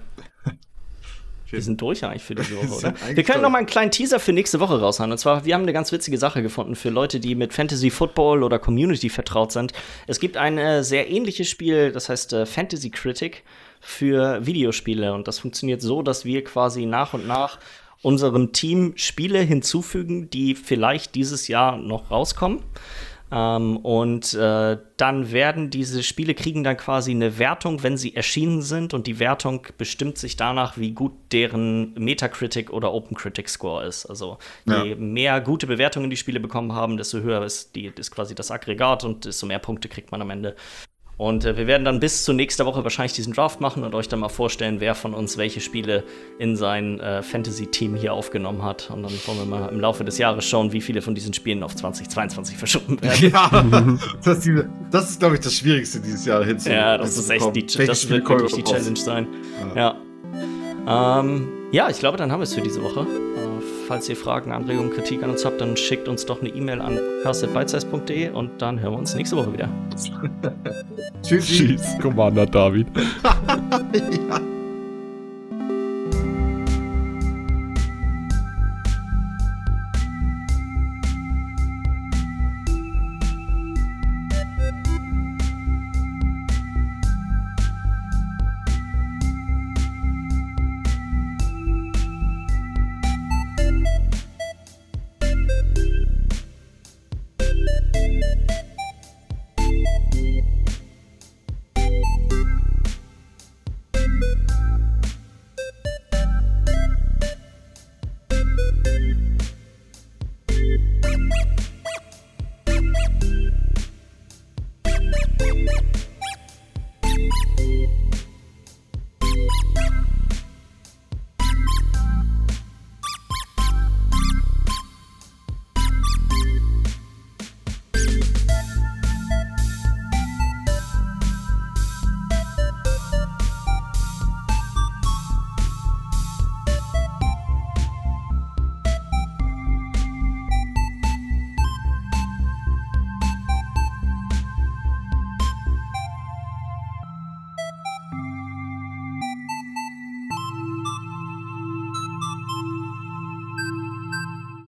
wir sind durch eigentlich für diese Woche, oder? Wir können noch mal einen kleinen Teaser für nächste Woche raushauen. Und zwar, wir haben eine ganz witzige Sache gefunden für Leute, die mit Fantasy Football oder Community vertraut sind. Es gibt ein äh, sehr ähnliches Spiel, das heißt äh, Fantasy Critic für Videospiele. Und das funktioniert so, dass wir quasi nach und nach unserem Team Spiele hinzufügen, die vielleicht dieses Jahr noch rauskommen. Ähm, und äh, dann werden diese Spiele kriegen dann quasi eine Wertung, wenn sie erschienen sind. Und die Wertung bestimmt sich danach, wie gut deren Metacritic oder OpenCritic Score ist. Also je ja. mehr gute Bewertungen die Spiele bekommen haben, desto höher ist, die, ist quasi das Aggregat und desto mehr Punkte kriegt man am Ende. Und äh, wir werden dann bis zur nächsten Woche wahrscheinlich diesen Draft machen und euch dann mal vorstellen, wer von uns welche Spiele in sein äh, Fantasy-Team hier aufgenommen hat. Und dann wollen wir mal im Laufe des Jahres schauen, wie viele von diesen Spielen auf 2022 verschoben werden. Ja, das, die, das ist, glaube ich, das Schwierigste dieses Jahr hinzubekommen. Ja, das ist echt die, das wird wirklich die Challenge sein. Ja. Ja. Ähm, ja, ich glaube, dann haben wir es für diese Woche falls ihr Fragen, Anregungen, Kritik an uns habt, dann schickt uns doch eine E-Mail an cast.bitesize.de und dann hören wir uns nächste Woche wieder. Tschüss. Tschüss, Commander David. ja.